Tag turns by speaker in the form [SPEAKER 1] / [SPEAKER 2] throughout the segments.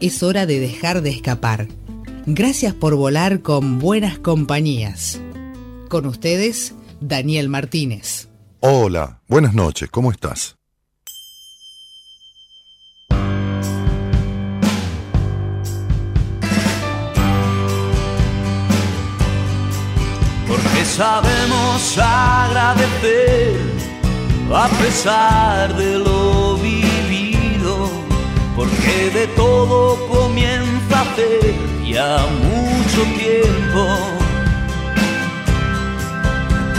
[SPEAKER 1] es hora de dejar de escapar. Gracias por volar con buenas compañías. Con ustedes, Daniel Martínez.
[SPEAKER 2] Hola, buenas noches, ¿cómo estás?
[SPEAKER 3] Porque sabemos agradecer a pesar de lo porque de todo comienza hace ya mucho tiempo.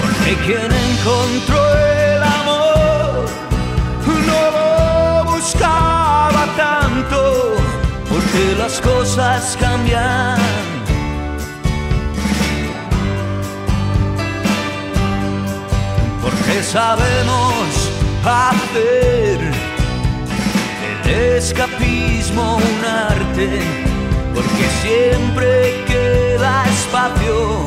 [SPEAKER 3] Porque quien encontró el amor no lo buscaba tanto, porque las cosas cambian. Porque sabemos hacer escapismo un arte, porque siempre queda espacio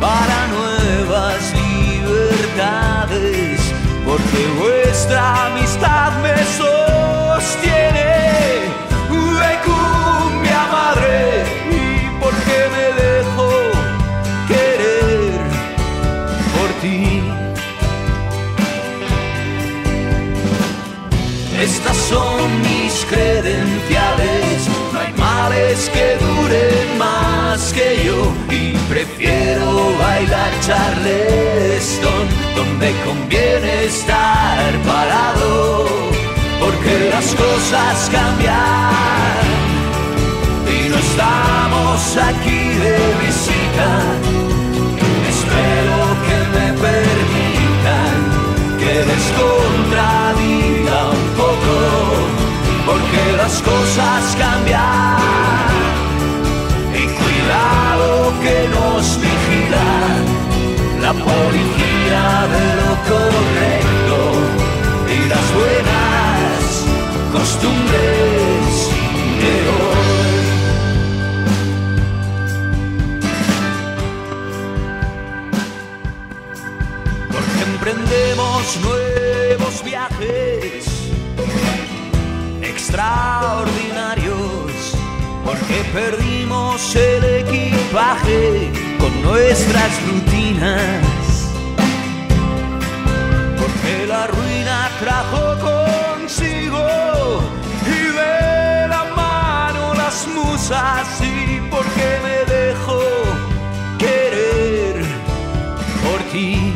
[SPEAKER 3] para nuevas libertades, porque vuestra amistad me sostiene credenciales, no hay males que duren más que yo y prefiero bailar charleston donde conviene estar parado, porque las cosas cambian. Y no estamos aquí de visita. Espero que me permitan que les contradiga un poco, porque las cosas cambian. Y cuidado que nos vigila la policía de lo correcto y las buenas costumbres de hoy. Porque emprendemos nuevos viajes extraordinarios, porque perdimos el equipaje con nuestras rutinas, porque la ruina trajo consigo y de la mano las musas y porque me dejo querer por ti.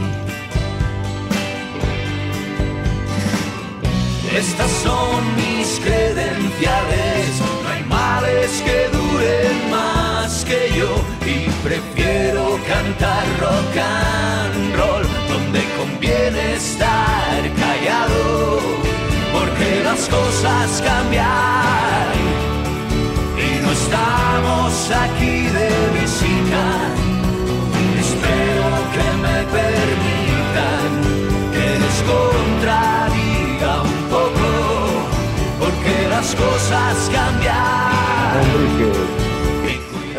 [SPEAKER 3] Estas son prefiero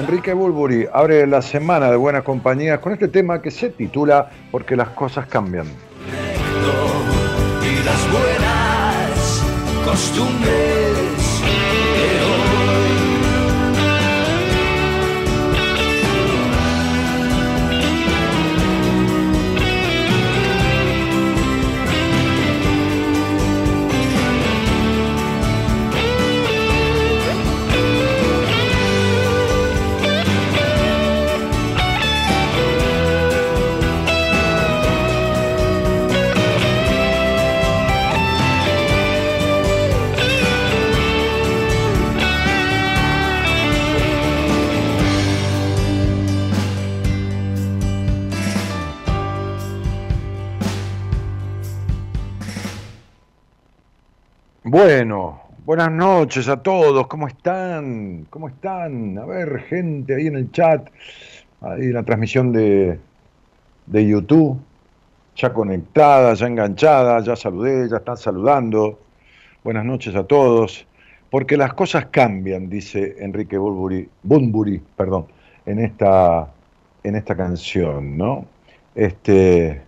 [SPEAKER 2] Enrique Bulburi abre la semana de Buenas Compañías con este tema que se titula Porque las cosas cambian. Bueno, Buenas noches a todos, ¿cómo están? ¿Cómo están? A ver, gente ahí en el chat, ahí en la transmisión de, de YouTube, ya conectada, ya enganchada, ya saludé, ya están saludando. Buenas noches a todos. Porque las cosas cambian, dice Enrique Bunbury, perdón, en esta, en esta canción, ¿no? Este,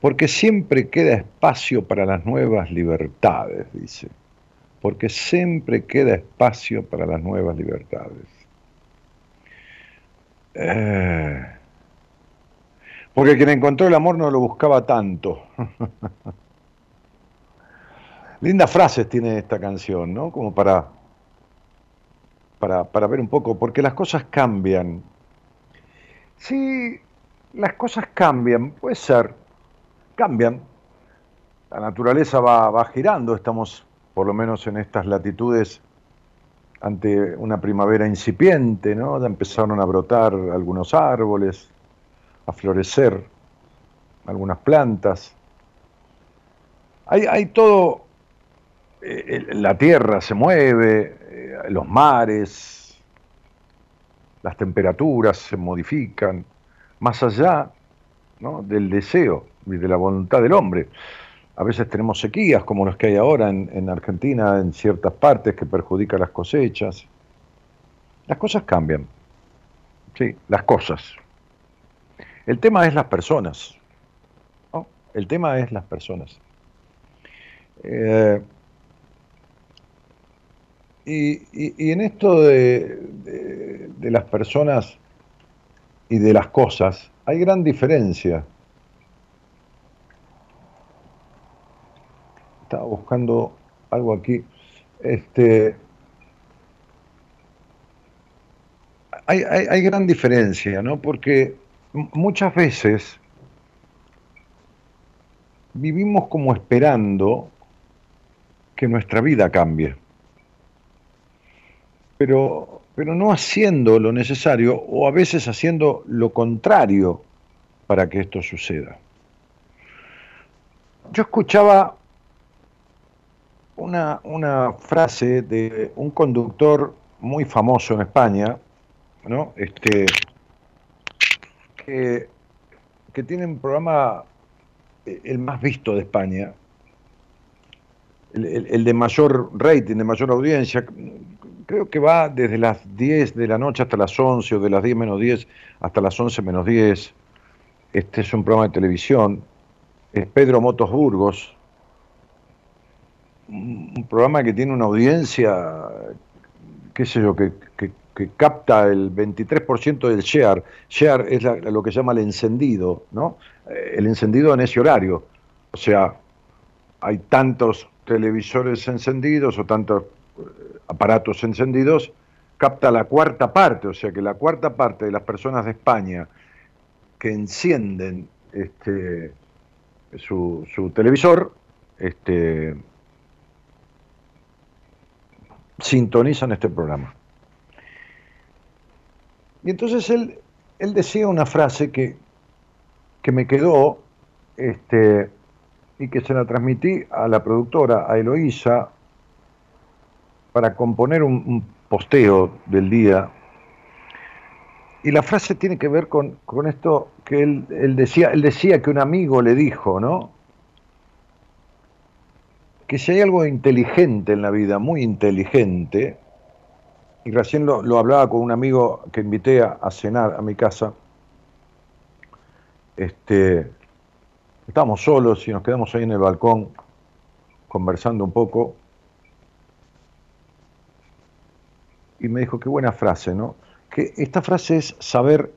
[SPEAKER 2] porque siempre queda espacio para las nuevas libertades, dice. Porque siempre queda espacio para las nuevas libertades. Eh, porque quien encontró el amor no lo buscaba tanto. Lindas frases tiene esta canción, ¿no? Como para, para, para ver un poco, porque las cosas cambian. Sí, las cosas cambian, puede ser, cambian. La naturaleza va, girando, estamos por lo menos en estas latitudes ante una primavera incipiente, ¿no? Empezaron a brotar algunos árboles, a florecer algunas plantas. Hay, todo eh, la tierra se mueve, eh, los mares, las temperaturas se modifican, más allá del deseo y de la voluntad del hombre. A veces tenemos sequías como las que hay ahora en, en Argentina, en ciertas partes, que perjudican las cosechas. Las cosas cambian. Sí, las cosas. El tema es las personas. El tema es las personas. Eh, y, en esto de, las personas y de las cosas, hay gran diferencia. Estaba buscando algo aquí. Este, hay, hay gran diferencia, ¿no? Porque muchas veces vivimos como esperando que nuestra vida cambie pero, pero no haciendo lo necesario o a veces haciendo lo contrario para que esto suceda. Yo escuchaba una, una frase de un conductor muy famoso en España, ¿no? Este, que, tiene un programa eh, el más visto de España, el, el, de mayor rating, de mayor audiencia, creo que va desde las 10 de la noche hasta las 11 o de las 10 menos 10 hasta las 11 menos 10. Este es un programa de televisión. Es Pedro Motos Burgos. Un programa que tiene una audiencia, qué sé yo, que, capta el 23% del share. Share es lo que llama el encendido, ¿no? Eh, el encendido en ese horario. O sea, hay tantos televisores encendidos o tantos aparatos encendidos, capta la cuarta parte, o sea que la cuarta parte de las personas de España que encienden este, su, televisor, este, sintonizan este programa. Y entonces él, él decía una frase que, que me quedó este, y que se la transmití a la productora, a Eloísa, para componer un, posteo del día. Y la frase tiene que ver con, esto que él, él, decía, él decía que un amigo le dijo, ¿no? Que si hay algo inteligente en la vida, muy inteligente, y recién lo, lo hablaba con un amigo que invité a, cenar a mi casa, este, estábamos solos y nos quedamos ahí en el balcón conversando un poco, y me dijo, qué buena frase, ¿no? Que esta frase es saber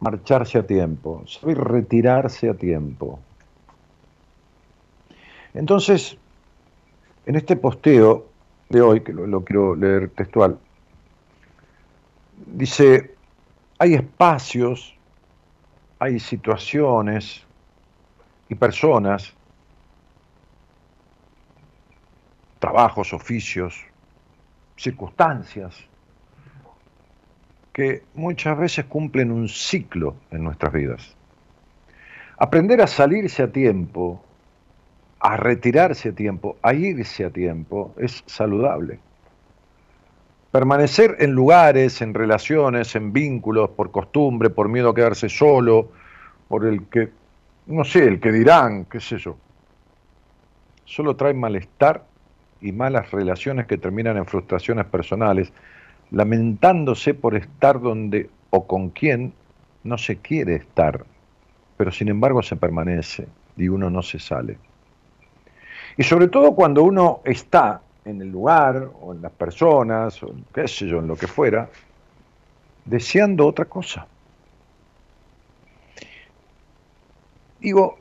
[SPEAKER 2] marcharse a tiempo, saber retirarse a tiempo. Entonces, en este posteo de hoy, que lo, lo quiero leer textual, dice, hay espacios, hay situaciones y personas, trabajos, oficios, circunstancias que muchas veces cumplen un ciclo en nuestras vidas. Aprender a salirse a tiempo, a retirarse a tiempo, a irse a tiempo, es saludable. Permanecer en lugares, en relaciones, en vínculos, por costumbre, por miedo a quedarse solo, por el que, no sé, el que dirán, qué sé yo, solo trae malestar y malas relaciones que terminan en frustraciones personales, lamentándose por estar donde o con quien no se quiere estar, pero sin embargo se permanece y uno no se sale. Y sobre todo cuando uno está en el lugar o en las personas o qué sé yo, en lo que fuera, deseando otra cosa. Digo,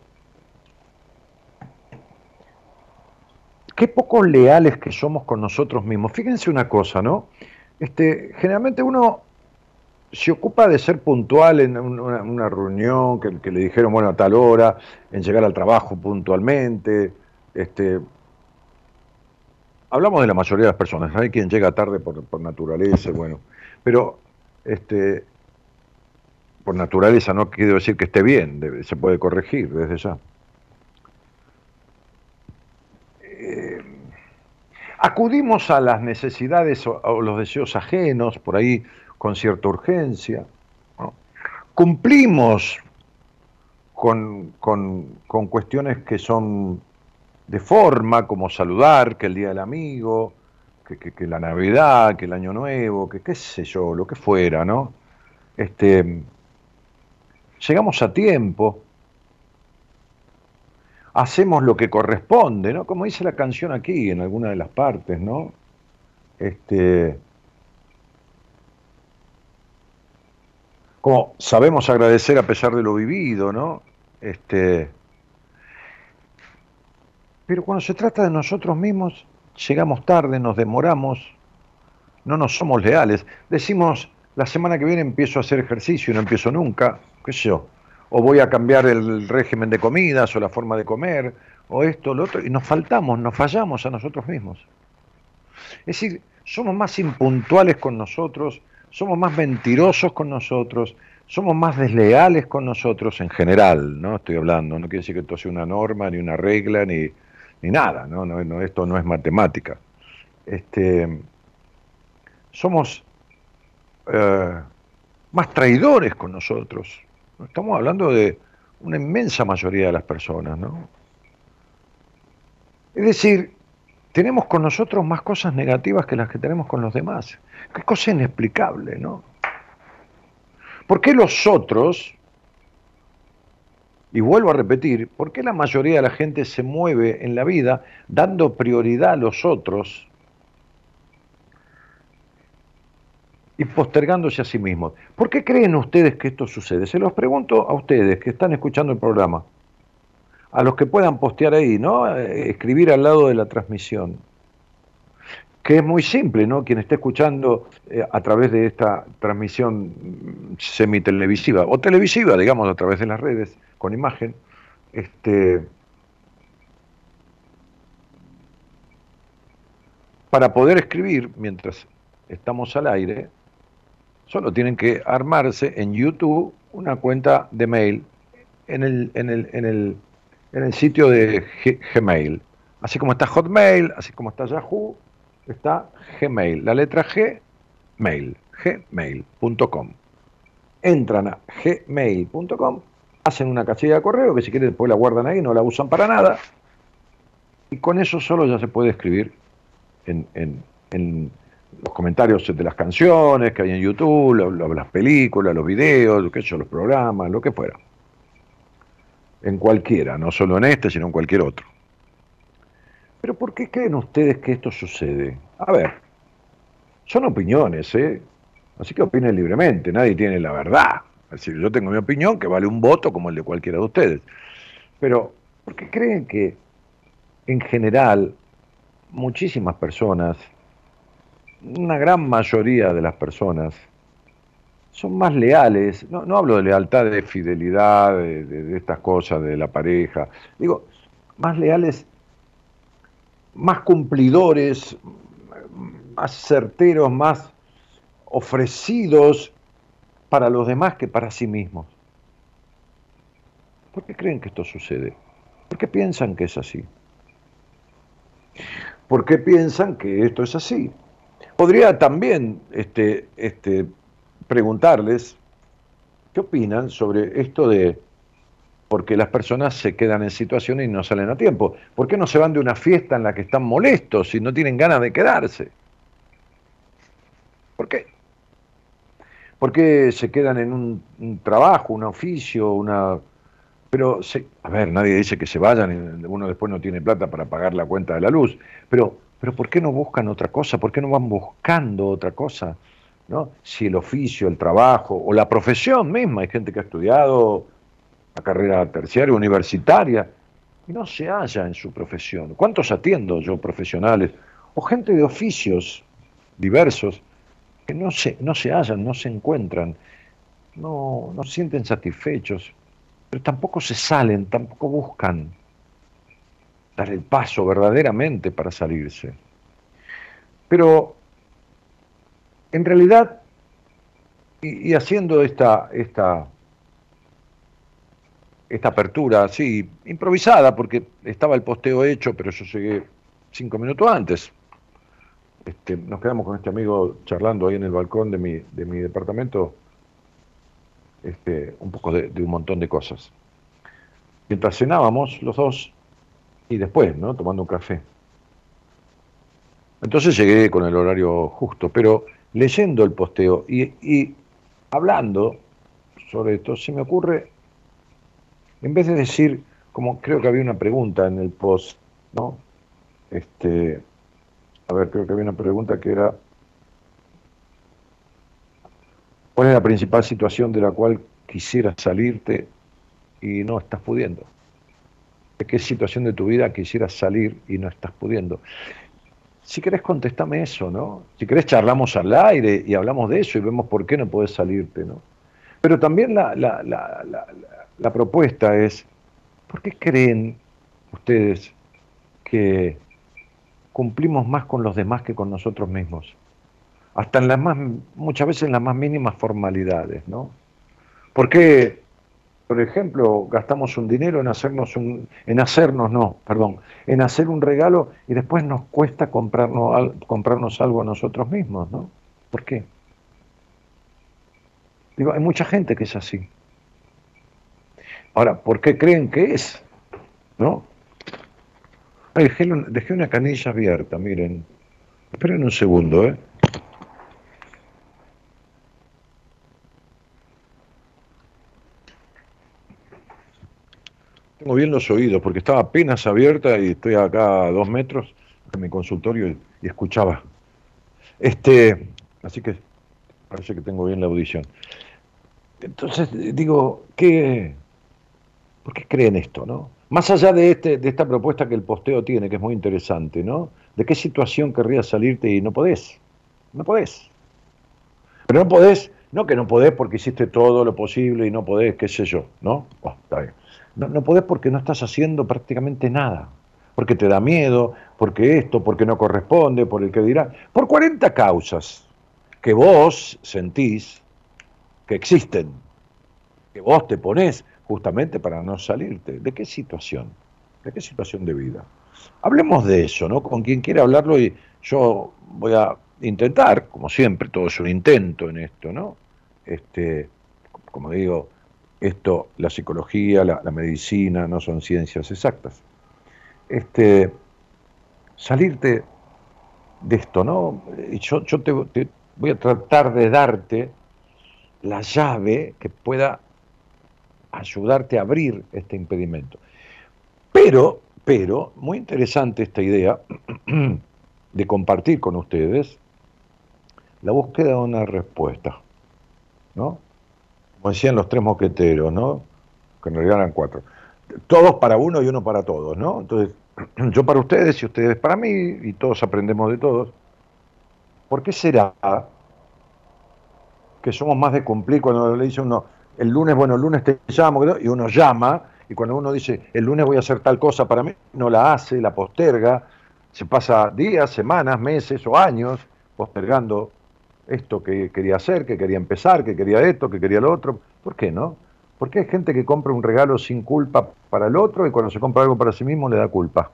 [SPEAKER 2] qué poco leales que somos con nosotros mismos. Fíjense una cosa, ¿no? Este, generalmente uno se ocupa de ser puntual en una, reunión que, le dijeron, bueno, a tal hora, en llegar al trabajo puntualmente. Este, hablamos de la mayoría de las personas, hay quien llega tarde por, por naturaleza, bueno, pero este, por naturaleza no quiero decir que esté bien, se puede corregir desde ya. Eh, acudimos a las necesidades o, los deseos ajenos, por ahí con cierta urgencia. Cumplimos con, cuestiones que son de forma, como saludar, que el Día del Amigo, que, la Navidad, que el Año Nuevo, que qué sé yo, lo que fuera, ¿no? Este, llegamos a tiempo, hacemos lo que corresponde, ¿no? Como dice la canción aquí en alguna de las partes, ¿no? Este, como sabemos agradecer a pesar de lo vivido, ¿no? Este, pero cuando se trata de nosotros mismos, llegamos tarde, nos demoramos, no nos somos leales. Decimos, la semana que viene empiezo a hacer ejercicio y no empiezo nunca, qué sé yo o voy a cambiar el régimen de comidas o la forma de comer, o esto, lo otro, y nos faltamos, nos fallamos a nosotros mismos. Es decir, somos más impuntuales con nosotros, somos más mentirosos con nosotros, somos más desleales con nosotros en general, ¿no? Estoy hablando, no quiere decir que esto sea una norma, ni una regla, ni, ni nada, ¿no? No, Esto no es matemática. Este, somos eh, más traidores con nosotros, Estamos hablando de una inmensa mayoría de las personas, ¿no? Es decir, tenemos con nosotros más cosas negativas que las que tenemos con los demás. Qué cosa inexplicable, ¿no? ¿Por qué los otros, y vuelvo a repetir, por qué la mayoría de la gente se mueve en la vida dando prioridad a los otros y postergándose a sí mismos. ¿Por qué creen ustedes que esto sucede? Se los pregunto a ustedes que están escuchando el programa, a los que puedan postear ahí, ¿no? Eh, escribir al lado de la transmisión. Que es muy simple, ¿no? Quien esté escuchando eh, a través de esta transmisión semitelevisiva o televisiva, digamos, a través de las redes, con imagen, este, para poder escribir mientras estamos al aire, Solo tienen que armarse en YouTube una cuenta de mail en el, en el, en el, en el sitio de Gmail. Así como está Hotmail, así como está Yahoo, está Gmail. La letra G, mail, gmail.com. Entran a gmail.com, hacen una casilla de correo que si quieren después la guardan ahí, no la usan para nada. Y con eso solo ya se puede escribir en, en, en los comentarios de las canciones que hay en YouTube, las películas, los videos, qué sé los programas, lo que fuera. En cualquiera, no solo en este, sino en cualquier otro. Pero ¿por qué creen ustedes que esto sucede? A ver, son opiniones, ¿eh? Así que opinen libremente, nadie tiene la verdad. Es decir, yo tengo mi opinión que vale un voto como el de cualquiera de ustedes. Pero, ¿por qué creen que en general muchísimas personas una gran mayoría de las personas son más leales, no, hablo de lealtad, de fidelidad, de, estas cosas, de la pareja, digo, más leales, más cumplidores, más certeros, más ofrecidos para los demás que para sí mismos. ¿Por qué creen que esto sucede? ¿Por qué piensan que es así? Porque piensan que esto es así. Podría también este, este, preguntarles qué opinan sobre esto de porque las personas se quedan en situaciones y no salen a tiempo. ¿Por qué no se van de una fiesta en la que están molestos y no tienen ganas de quedarse? ¿Por qué? ¿Por qué se quedan en un, trabajo, un oficio, una... Pero, a ver, nadie dice que se vayan y uno después no tiene plata para pagar la cuenta de la luz, pero, pero ¿por qué no buscan otra cosa? ¿Por qué no van buscando otra cosa? ¿No? Si el oficio, el trabajo o la profesión misma, hay gente que ha estudiado la carrera terciaria, universitaria, y no se halla en su profesión. ¿Cuántos atiendo yo profesionales o gente de oficios diversos que no se, no se hallan, no se encuentran, no, no sienten satisfechos, pero tampoco se salen, tampoco buscan dar el paso verdaderamente para salirse. Pero en realidad, y, haciendo esta, esta, esta apertura así, improvisada, porque estaba el posteo hecho, pero yo llegué cinco minutos antes, este, nos quedamos con este amigo charlando ahí en el balcón de mi, de mi departamento este, un poco de, un montón de cosas. Mientras cenábamos los dos y después, ¿no? Tomando un café. Entonces llegué con el horario justo, pero leyendo el posteo y, y hablando sobre esto, se me ocurre, en vez de decir, como creo que había una pregunta en el post, ¿no? Este, a ver, creo que había una pregunta que era, ¿cuál es la principal situación de la cual quisieras salirte y no estás pudiendo? ¿De qué situación de tu vida quisieras salir y no estás pudiendo? Si querés, contestame eso, ¿no? Si querés, charlamos al aire y hablamos de eso y vemos por qué no puedes salirte, ¿no? Pero también la, la, la, la propuesta es, ¿por qué creen ustedes que cumplimos más con los demás que con nosotros mismos. Hasta en las más, muchas veces en las más mínimas formalidades, ¿no? ¿Por qué, por ejemplo, gastamos un dinero en hacernos un, en hacernos, no, perdón, en hacer un regalo y después nos cuesta comprarnos, comprarnos algo a nosotros mismos, ¿no? ¿Por qué? Digo, hay mucha gente que es así. Ahora, ¿por qué creen que es? ¿No? Dejé, una canilla abierta, miren. Esperen un segundo, ¿eh? Tengo bien los oídos porque estaba apenas abierta y estoy acá a dos metros en mi consultorio y, y escuchaba. Este, así que parece que tengo bien la audición. Entonces digo, ¿qué, ¿por qué creen esto, no? Más allá de, este, de esta propuesta que el posteo tiene, que es muy interesante, ¿no? ¿De qué situación querrías salirte y no podés? No podés. Pero no podés, no que no podés porque hiciste todo lo posible y no podés, qué sé yo, ¿no? Está bien. No, no podés porque no estás haciendo prácticamente nada. Porque te da miedo, porque esto, porque no corresponde, por el que dirá. Por 40 causas que vos sentís que existen, que vos te ponés justamente para no salirte. ¿De qué situación? ¿De qué situación de vida? Hablemos de eso, ¿no? Con quien quiera hablarlo y yo voy a intentar, como siempre, todo es un intento en esto, ¿no? Este, como digo, esto, la psicología, la, medicina, no son ciencias exactas. Este, salirte de esto, ¿no? Yo, yo te voy a tratar de darte la llave que pueda ayudarte a abrir este impedimento. Pero, pero, muy interesante esta idea de compartir con ustedes la búsqueda de una respuesta, ¿no? Como decían los tres mosqueteros, ¿no? Que en realidad eran cuatro. Todos para uno y uno para todos, ¿no? Entonces, yo para ustedes y ustedes para mí, y todos aprendemos de todos. ¿Por qué será que somos más de cumplir cuando le dice uno, el lunes, bueno, el lunes te llamo, y uno llama, y cuando uno dice, el lunes voy a hacer tal cosa para mí, no la hace, la posterga, se pasa días, semanas, meses o años postergando esto que quería hacer, que quería empezar, que quería esto, que quería lo otro. ¿Por qué no? Porque hay gente que compra un regalo sin culpa para el otro y cuando se compra algo para sí mismo le da culpa.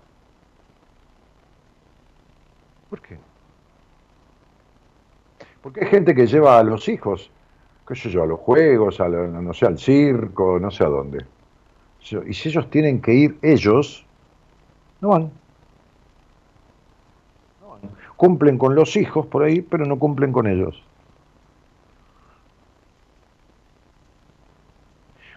[SPEAKER 2] ¿Por qué? Porque hay gente que lleva a los hijos, qué sé yo, a los juegos, a no sé, al circo, no sé a dónde. Y si ellos tienen que ir ellos, no van. no van. Cumplen con los hijos por ahí, pero no cumplen con ellos.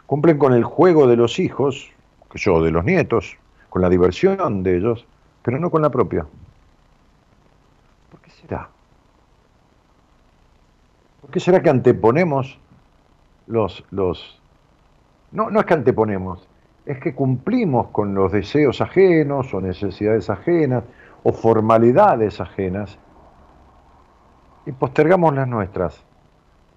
[SPEAKER 2] Cumplen con el juego de los hijos, que yo, de los nietos, con la diversión de ellos, pero no con la propia. ¿Por qué será? ¿Por qué será que anteponemos los, los... No, no es que anteponemos, es que cumplimos con los deseos ajenos o necesidades ajenas o formalidades ajenas y postergamos las nuestras.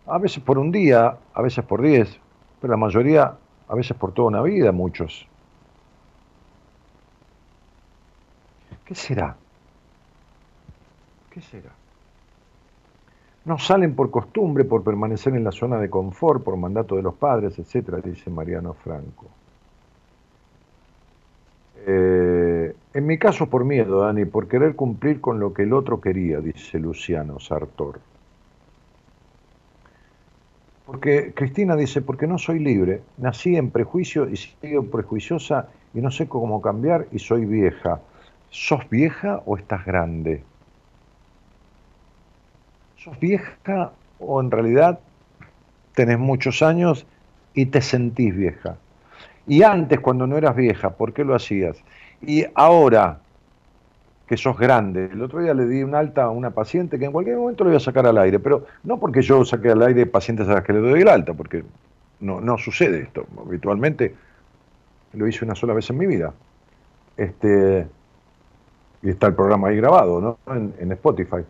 [SPEAKER 2] A veces por un día, a veces por diez, pero la mayoría, a veces por toda una vida, muchos. ¿Qué será? ¿Qué será? No salen por costumbre, por permanecer en la zona de confort, por mandato de los padres, etcétera, dice Mariano Franco. Eh, en mi caso por miedo, Dani, por querer cumplir con lo que el otro quería, dice Luciano Sartor. Porque Cristina dice, porque no soy libre, nací en prejuicio y sigo prejuiciosa y no sé cómo cambiar y soy vieja. ¿Sos vieja o estás grande? Sos vieja o en realidad tenés muchos años y te sentís vieja. Y antes, cuando no eras vieja, ¿por qué lo hacías? Y ahora que sos grande, el otro día le di un alta a una paciente que en cualquier momento le voy a sacar al aire, pero no porque yo saque al aire pacientes a las que le doy el alta, porque no, no sucede esto. Habitualmente lo hice una sola vez en mi vida. Este, y está el programa ahí grabado, ¿no? en Spotify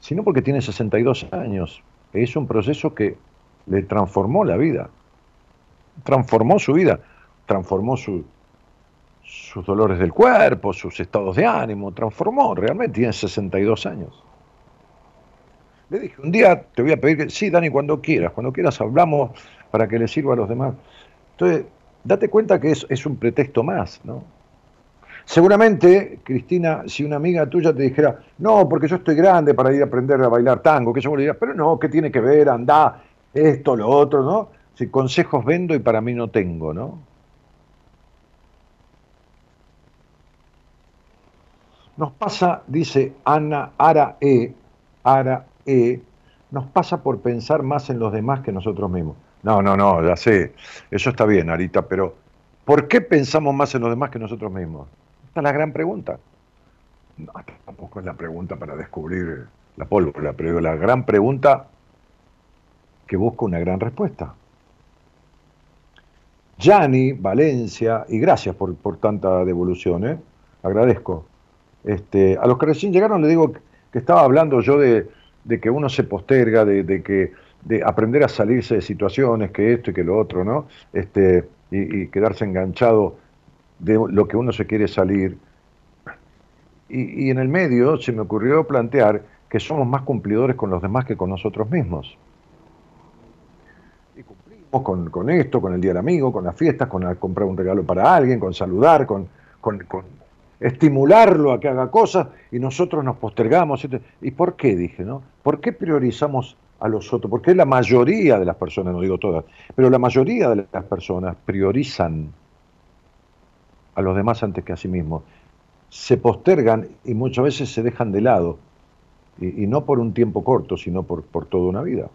[SPEAKER 2] sino porque tiene 62 años. Es un proceso que le transformó la vida, transformó su vida, transformó sus dolores del cuerpo, sus estados de ánimo, transformó, realmente tiene 62 años. Le dije, un día te voy a pedir que, sí, Dani, cuando quieras, cuando quieras hablamos para que le sirva a los demás. Entonces, date cuenta que es, es un pretexto más, ¿no? Seguramente, Cristina, si una amiga tuya te dijera, no, porque yo estoy grande para ir a aprender a bailar tango, que yo le diría, pero no, ¿qué tiene que ver? Anda, esto, lo otro, ¿no? Si consejos vendo y para mí no tengo, ¿no? Nos pasa, dice Ana Ara E, Ara E, nos pasa por pensar más en los demás que nosotros mismos. No, no, no, ya sé, eso está bien, Arita, pero ¿por qué pensamos más en los demás que nosotros mismos? Esta es la gran pregunta. No, tampoco es la pregunta para descubrir la pólvora, pero la gran pregunta que busca una gran respuesta. Gianni, Valencia, y gracias por, tanta devolución, ¿eh? agradezco. Este, a los que recién llegaron le digo que estaba hablando yo de, que uno se posterga, de, que de aprender a salirse de situaciones, que esto y que lo otro, ¿no? Este, y quedarse enganchado de lo que uno se quiere salir. Y, en el medio se me ocurrió plantear que somos más cumplidores con los demás que con nosotros mismos. Y cumplimos con, con esto, con el Día del Amigo, con las fiestas, con comprar un regalo para alguien, con saludar, con, con, estimularlo a que haga cosas y nosotros nos postergamos. ¿Y por qué? Dije, ¿no? ¿Por qué priorizamos a los otros? Porque la mayoría de las personas, no digo todas, pero la mayoría de las personas priorizan a los demás antes que a sí mismos. Se postergan y muchas veces se dejan de lado, y, no por un tiempo corto, sino por, por toda una vida.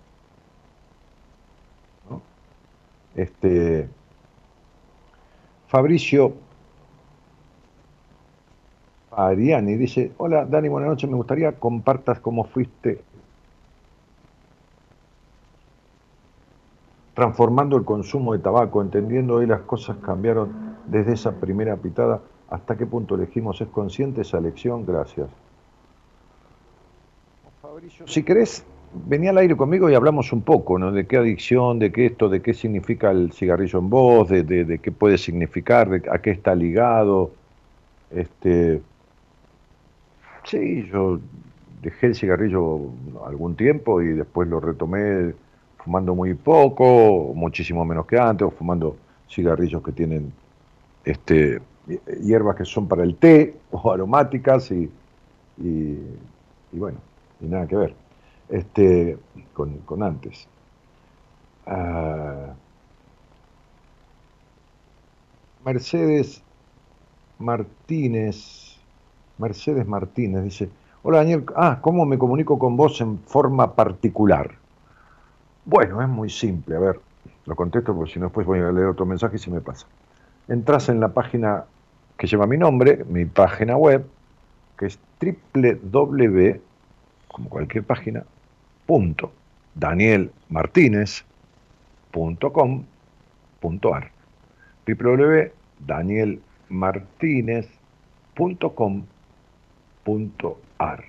[SPEAKER 2] Este, Fabricio Ariani dice, hola Dani, buenas noches, me gustaría compartas cómo fuiste transformando el consumo de tabaco, entendiendo hoy las cosas cambiaron desde esa primera pitada, ¿hasta qué punto elegimos? ¿Es consciente esa elección? Gracias. Fabricio, si querés, venía al aire conmigo y hablamos un poco, ¿no? De qué adicción, de qué esto, de qué significa el cigarrillo en voz, de, de, qué puede significar, de a qué está ligado. Este, sí, yo dejé el cigarrillo algún tiempo y después lo retomé fumando muy poco, muchísimo menos que antes, o fumando cigarrillos que tienen este, hierbas que son para el té o aromáticas y, y, bueno, y nada que ver este, con, antes. Ah, Mercedes Martínez, Mercedes Martínez dice, hola Daniel, ah, ¿cómo me comunico con vos en forma particular? Bueno, es muy simple, a ver, lo contesto porque si no después voy a leer otro mensaje y se me pasa. Entras en la página que lleva mi nombre, mi página web, que es www, como cualquier página, punto, danielmartinez.com.ar www.danielmartinez.com.ar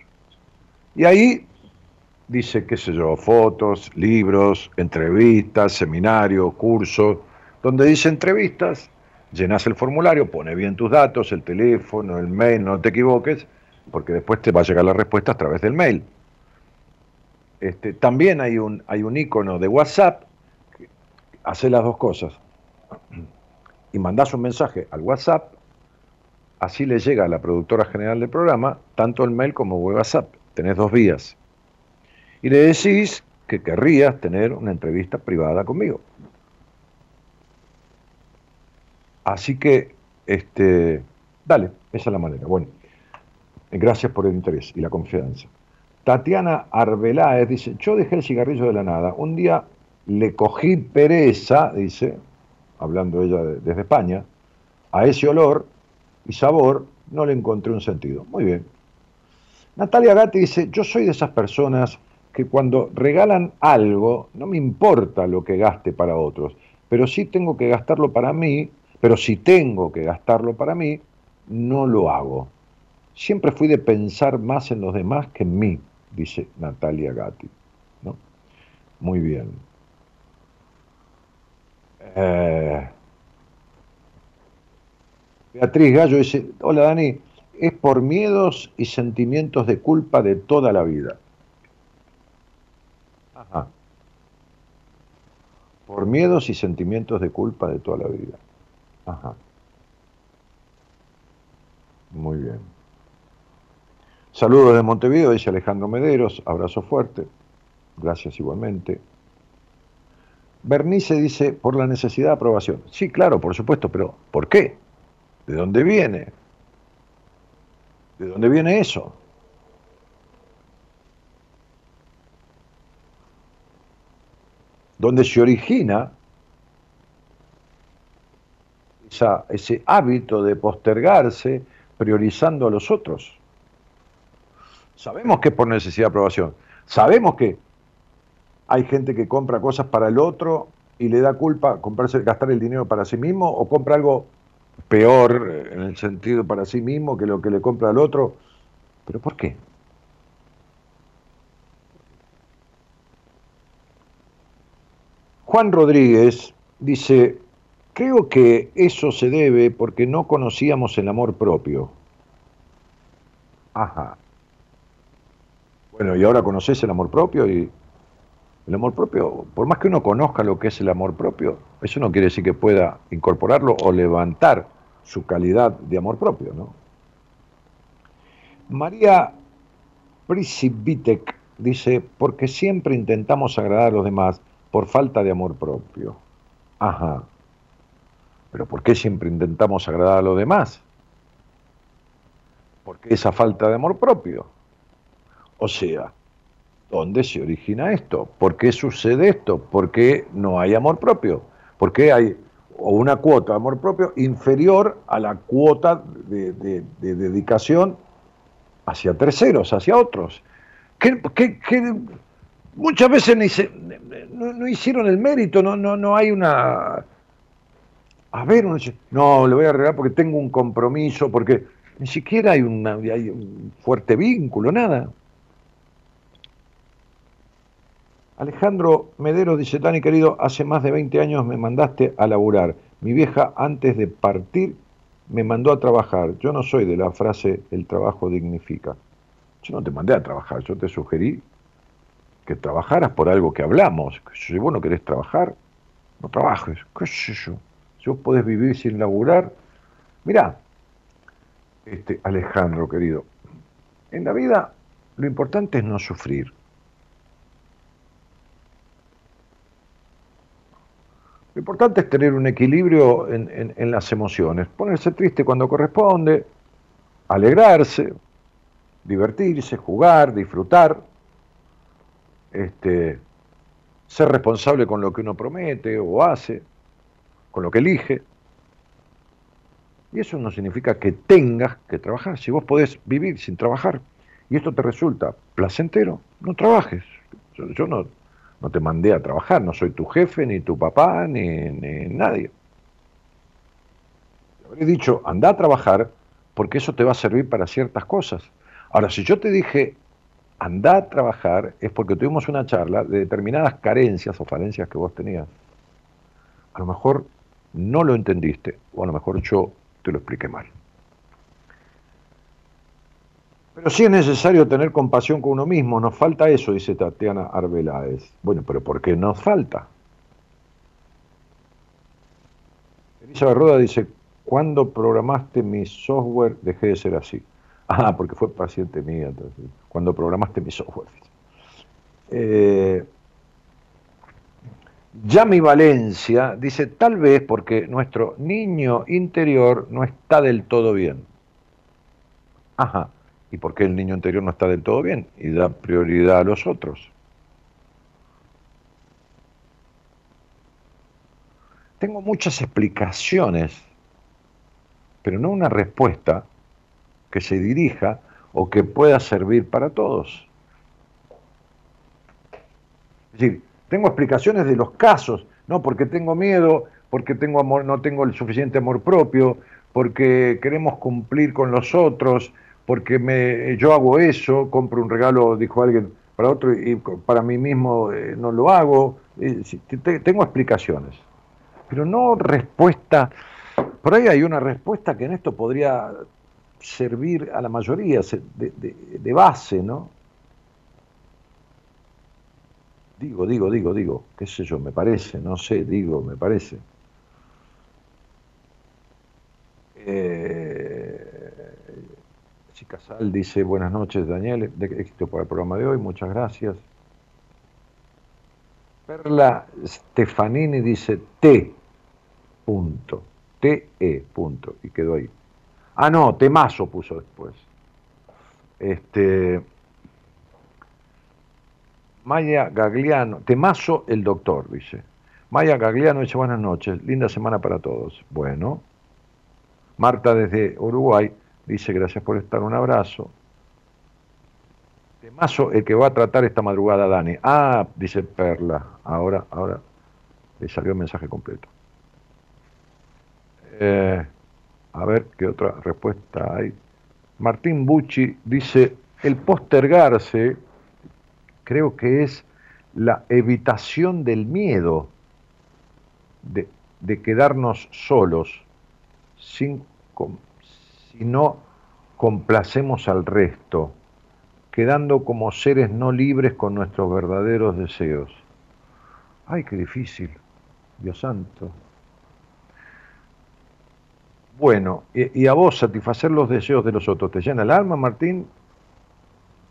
[SPEAKER 2] Y ahí dice, qué sé yo, fotos, libros, entrevistas, seminarios, cursos, donde dice entrevistas, llenas el formulario, pone bien tus datos, el teléfono, el mail, no te equivoques, porque después te va a llegar la respuesta a través del mail. Este, también hay un, hay un icono de WhatsApp, que hace las dos cosas. Y mandás un mensaje al WhatsApp, así le llega a la productora general del programa, tanto el mail como WhatsApp. Tenés dos vías. Y le decís que querrías tener una entrevista privada conmigo. Así que, este, dale, esa es la manera. Bueno, gracias por el interés y la confianza. Tatiana Arbeláez dice, yo dejé el cigarrillo de la nada. Un día le cogí pereza, dice, hablando ella desde España, a ese olor y sabor no le encontré un sentido. Muy bien. Natalia Gatti dice, yo soy de esas personas que cuando regalan algo, no me importa lo que gaste para otros, pero sí tengo que gastarlo para mí pero si tengo que gastarlo para mí, no lo hago. Siempre fui de pensar más en los demás que en mí, dice Natalia Gatti. ¿no? Muy bien. Eh, Beatriz Gallo dice, hola Dani, es por miedos y sentimientos de culpa de toda la vida. Ajá. Por miedos y sentimientos de culpa de toda la vida. Ajá. Muy bien. Saludos de Montevideo, dice Alejandro Mederos. Abrazo fuerte. Gracias igualmente. Bernice dice, por la necesidad de aprobación. Sí, claro, por supuesto, pero ¿por qué? ¿De dónde viene? ¿De dónde viene eso? ¿Dónde se origina ese hábito de postergarse priorizando a los otros. Sabemos que es por necesidad de aprobación. Sabemos que hay gente que compra cosas para el otro y le da culpa comprarse, gastar el dinero para sí mismo o compra algo peor eh, en el sentido para sí mismo que lo que le compra al otro. ¿Pero por qué? Juan Rodríguez dice, Creo que eso se debe porque no conocíamos el amor propio. Ajá. Bueno, y ahora conoces el amor propio y el amor propio, por más que uno conozca lo que es el amor propio, eso no quiere decir que pueda incorporarlo o levantar su calidad de amor propio, ¿no? María Prisibitek dice, porque siempre intentamos agradar a los demás por falta de amor propio. Ajá. Pero ¿por qué siempre intentamos agradar a los demás? Porque esa falta de amor propio. O sea, ¿dónde se origina esto? ¿Por qué sucede esto? ¿Por qué no hay amor propio? ¿Por qué hay una cuota de amor propio inferior a la cuota de, dedicación hacia terceros, hacia otros? Que, muchas veces no, no, hicieron el mérito, no, no, no hay una a ver, uno dice, no, le voy a arreglar porque tengo un compromiso, porque ni siquiera hay, un fuerte vínculo, nada. Alejandro Medero dice, Dani querido, hace más de 20 años me mandaste a laburar. Mi vieja antes de partir me mandó a trabajar. Yo no soy de la frase el trabajo dignifica. Yo no te mandé a trabajar, yo te sugerí que trabajaras por algo que hablamos. Si vos no querés trabajar, no trabajes. ¿Qué sé yo? Podés vivir sin laburar, mirá, este, Alejandro querido, En la vida lo importante es no sufrir. Lo importante es tener un equilibrio en, las emociones, ponerse triste cuando corresponde, alegrarse, divertirse, jugar, disfrutar, este, ser responsable con lo que uno promete o hace, con lo que elige. Y eso no significa que tengas que trabajar. Si vos podés vivir sin trabajar y esto te resulta placentero, no trabajes. Yo, no, no te mandé a trabajar, no soy tu jefe, ni tu papá, ni, ni nadie. Te habré dicho, anda a trabajar porque eso te va a servir para ciertas cosas. Ahora, si yo te dije, anda a trabajar, es porque tuvimos una charla de determinadas carencias o falencias que vos tenías. A lo mejor no lo entendiste, o a lo mejor yo te lo expliqué mal. Pero sí es necesario tener compasión con uno mismo, nos falta eso, dice Tatiana Arbeláez. Bueno, pero ¿por qué nos falta? Elisa Roda dice, ¿cuándo programaste mi software dejé de ser así? Ah, porque fue paciente mía, cuando programaste mi software. Eh, Yami Valencia dice, tal vez porque nuestro niño interior no está del todo bien. Ajá, ¿y por qué el niño interior no está del todo bien? Y da prioridad a los otros. Tengo muchas explicaciones, pero no una respuesta que se dirija o que pueda servir para todos. Es decir, tengo explicaciones de los casos, no porque tengo miedo, porque tengo amor, no tengo el suficiente amor propio, porque queremos cumplir con los otros, porque me, yo hago eso, compro un regalo, dijo alguien, para otro y para mí mismo eh, no lo hago. Tengo explicaciones, pero no respuesta. Por ahí hay una respuesta que en esto podría servir a la mayoría de, de base, ¿no? Digo, digo, digo, digo, qué sé yo, me parece, no sé, digo, me parece. Eh, Chicasal dice, buenas noches Daniel, éxito para el programa de hoy, muchas gracias. Perla Stefanini dice T, punto, T-E, punto, y quedó ahí. Ah, no, Temazo puso después. Este, Maya Gagliano, Temazo el doctor, dice. Maya Gagliano dice buenas noches, linda semana para todos. Bueno. Marta desde Uruguay dice gracias por estar, un abrazo. Temazo el que va a tratar esta madrugada Dani. Ah, dice Perla, ahora, ahora le salió el mensaje completo. Eh, a ver qué otra respuesta hay. Martín Bucci dice, el postergarse creo que es la evitación del miedo de, quedarnos solos si no complacemos al resto, quedando como seres no libres con nuestros verdaderos deseos. Ay, qué difícil, Dios santo. Bueno, y, y a vos satisfacer los deseos de los otros, ¿te llena el alma, Martín?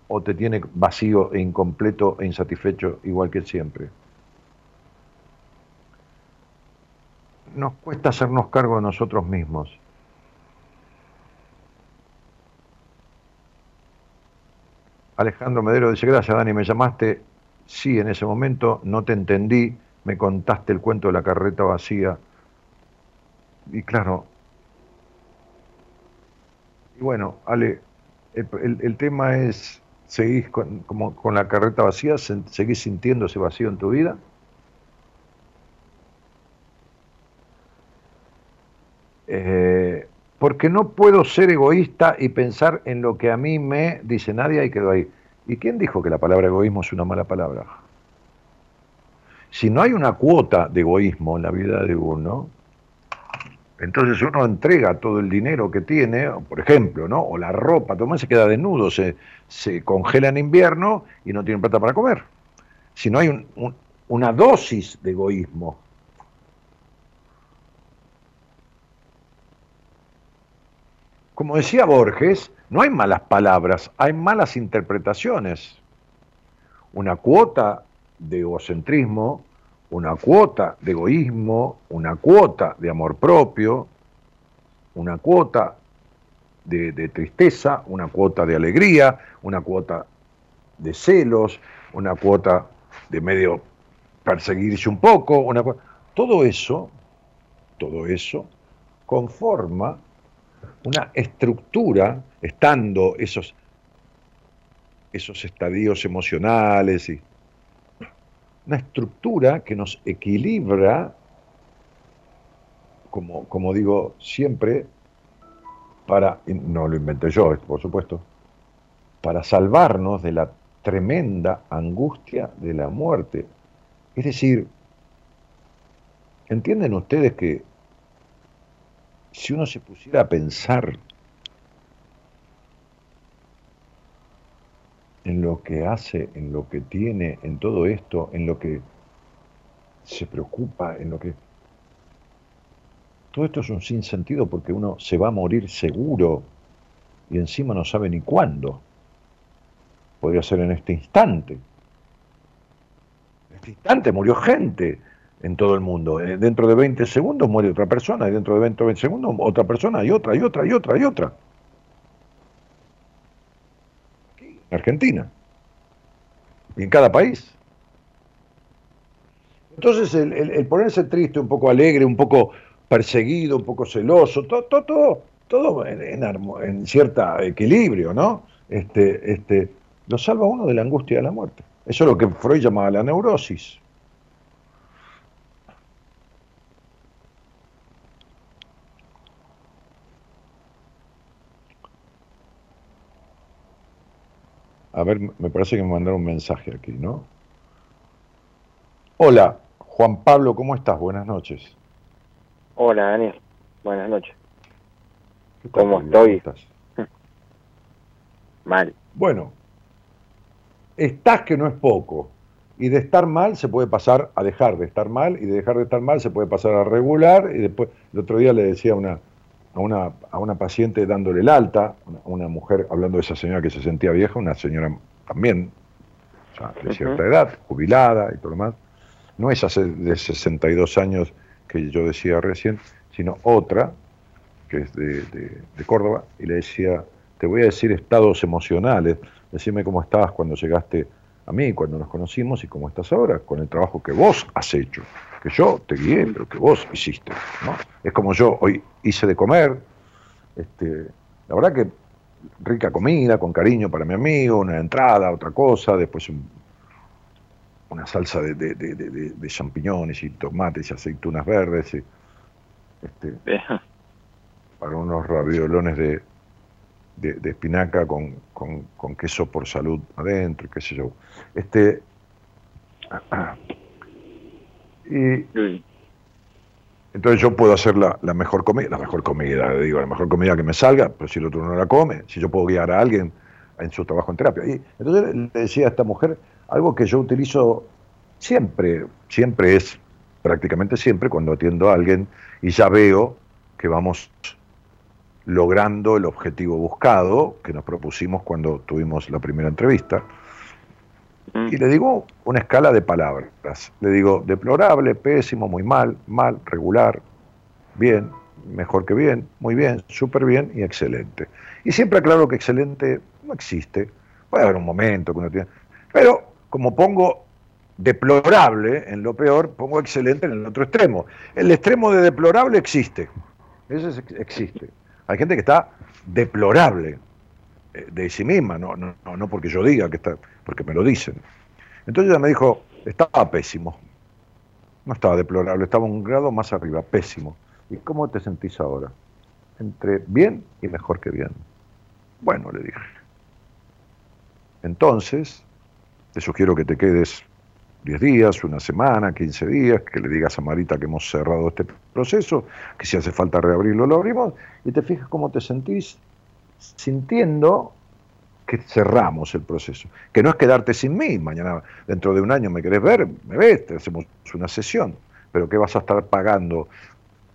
[SPEAKER 2] O te tiene vacío e incompleto e insatisfecho igual que siempre. Nos cuesta hacernos cargo de nosotros mismos. Alejandro Medero dice, gracias Dani, me llamaste, sí, en ese momento no te entendí, me contaste el cuento de la carreta vacía. Y claro, y bueno, Ale, el tema es ¿Seguís con, como, con la carreta vacía? ¿Seguís sintiendo ese vacío en tu vida? Eh, porque no puedo ser egoísta y pensar en lo que a mí me dice nadie y quedó ahí. ¿Y quién dijo que la palabra egoísmo es una mala palabra? Si no hay una cuota de egoísmo en la vida de uno, entonces uno entrega todo el dinero que tiene, por ejemplo, ¿no? O la ropa, Tomás se queda desnudo, se, se congela en invierno y no tiene plata para comer. Si no hay una dosis de egoísmo. Como decía Borges, no hay malas palabras, hay malas interpretaciones. Una cuota de egocentrismo, una cuota de egoísmo, una cuota de amor propio, una cuota de, tristeza, una cuota de alegría, una cuota de celos, una cuota de medio perseguirse un poco, una todo eso, todo eso conforma una estructura, estando esos, esos estadios emocionales y una estructura que nos equilibra, como, digo siempre, para, no lo inventé yo, por supuesto, para salvarnos de la tremenda angustia de la muerte. Es decir, ¿entienden ustedes que si uno se pusiera a pensar en lo que hace, en lo que tiene, en todo esto, en lo que se preocupa, en lo que... Todo esto es un sinsentido porque uno se va a morir seguro y encima no sabe ni cuándo. Podría ser en este instante. En este instante murió gente en todo el mundo. Eh, dentro de 20 segundos muere otra persona y dentro de 20, 20 segundos otra persona y otra y otra y otra y otra. Argentina. Y en cada país. Entonces el, ponerse triste, un poco alegre, un poco perseguido, un poco celoso, todo, todo, todo, en, en, cierto equilibrio, ¿no? Este, este, lo salva uno de la angustia de la muerte. Eso es lo que Freud llamaba la neurosis. A ver, me parece que me mandaron un mensaje aquí, ¿no? Hola, Juan Pablo, ¿cómo estás? Buenas noches.
[SPEAKER 4] Hola, Daniel. Buenas noches. ¿Cómo estoy? Mal.
[SPEAKER 2] Bueno, estás que no es poco. Y de estar mal se puede pasar a dejar de estar mal, y de dejar de estar mal se puede pasar a regular, y después, el otro día le decía una, a una, a una paciente dándole el alta, una, mujer, hablando de esa señora que se sentía vieja, una señora también de cierta edad, jubilada y todo lo demás, no esa de 62 años que yo decía recién, sino otra, que es de, de, Córdoba, y le decía, te voy a decir estados emocionales, decime cómo estabas cuando llegaste a mí, cuando nos conocimos, y cómo estás ahora, con el trabajo que vos has hecho que yo te guié, pero que vos hiciste. ¿no? Es como yo hoy hice de comer, este, la verdad que rica comida, con cariño para mi amigo, una entrada, otra cosa, después una salsa de, champiñones y tomates y aceitunas verdes, este, para unos raviolones de, de, espinaca con, con, queso por salud adentro, qué sé yo. Este, y entonces yo puedo hacer la, mejor comida, la mejor comida, digo, la mejor comida que me salga, pero si el otro no la come, si yo puedo guiar a alguien en su trabajo en terapia. Y entonces le decía a esta mujer algo que yo utilizo siempre, siempre es, prácticamente siempre, cuando atiendo a alguien y ya veo que vamos logrando el objetivo buscado que nos propusimos cuando tuvimos la primera entrevista y le digo una escala de palabras. Le digo deplorable, pésimo, muy mal, mal, regular, bien, mejor que bien, muy bien, súper bien y excelente. Y siempre aclaro que excelente no existe. Puede haber un momento que uno tiene. Pero como pongo deplorable en lo peor, pongo excelente en el otro extremo. El extremo de deplorable existe. Eso existe. Hay gente que está deplorable de sí misma, no, no, no porque yo diga que está porque me lo dicen. Entonces ella me dijo, estaba pésimo. No estaba deplorable, estaba un grado más arriba, pésimo. ¿Y cómo te sentís ahora? Entre bien y mejor que bien. Bueno, le dije. Entonces, te sugiero que te quedes 10 días, una semana, 15 días, que le digas a Marita que hemos cerrado este proceso, que si hace falta reabrirlo, lo abrimos, y te fijas cómo te sentís sintiendo que cerramos el proceso. Que no es quedarte sin mí, mañana, dentro de un año me querés ver, me ves, te hacemos una sesión, pero que vas a estar pagando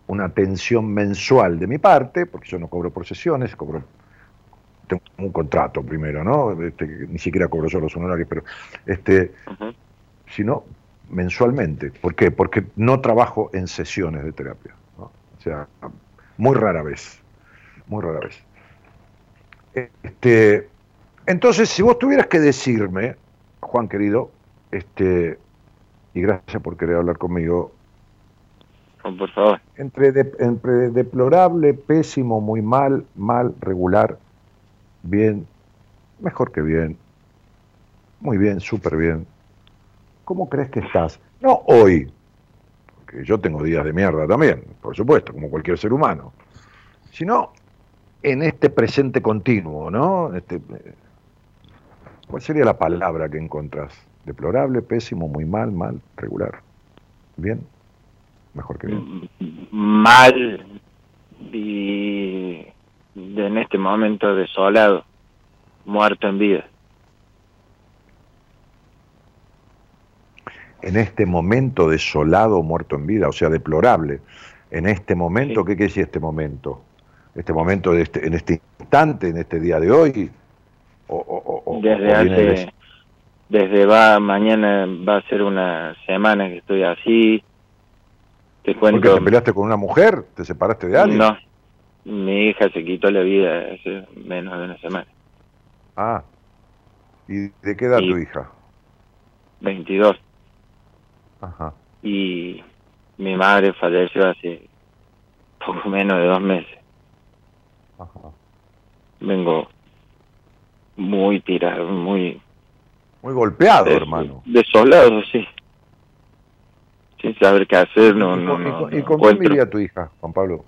[SPEAKER 2] una atención mensual de mi parte, porque yo no cobro por sesiones, cobro tengo un contrato primero, ¿no? Este, ni siquiera cobro yo los honorarios, pero este, sino mensualmente. ¿Por qué? Porque no trabajo en sesiones de terapia. O sea, muy rara vez, muy rara vez. Este, entonces, si vos tuvieras que decirme, Juan querido, este, y gracias por querer hablar conmigo,
[SPEAKER 4] por favor.
[SPEAKER 2] Entre, entre deplorable, pésimo, muy mal, mal, regular, bien, mejor que bien, muy bien, súper bien. ¿Cómo crees que estás? No hoy, porque yo tengo días de mierda también, por supuesto, como cualquier ser humano, sino en este presente continuo, ¿no? Este, ¿Cuál sería la palabra que encontrás? Deplorable, pésimo, muy mal, mal, regular. ¿Bien? mejor que bien.
[SPEAKER 4] Mal y en este momento desolado, muerto en vida.
[SPEAKER 2] En este momento desolado, muerto en vida, o sea, deplorable. En este momento, ¿qué quiere decir este momento? ¿Este momento de este, en este instante, en este día de hoy?
[SPEAKER 4] O, desde hace, desde va, mañana va a ser una semana que estoy así,
[SPEAKER 2] te cuento. ¿Porque te peleaste con una mujer? ¿Te separaste de alguien?
[SPEAKER 4] No, mi hija se quitó la vida hace menos de una semana.
[SPEAKER 2] Ah, ¿y de qué edad tu hija?
[SPEAKER 4] 22. Ajá. Y mi madre falleció hace poco menos de dos meses. Ajá. Vengo muy tirado, muy...
[SPEAKER 2] Muy golpeado, hermano.
[SPEAKER 4] Desolado, sí sin saber qué hacer. No, ¿Y,
[SPEAKER 2] no, ¿y, con quién vivía tu hija, Juan Pablo?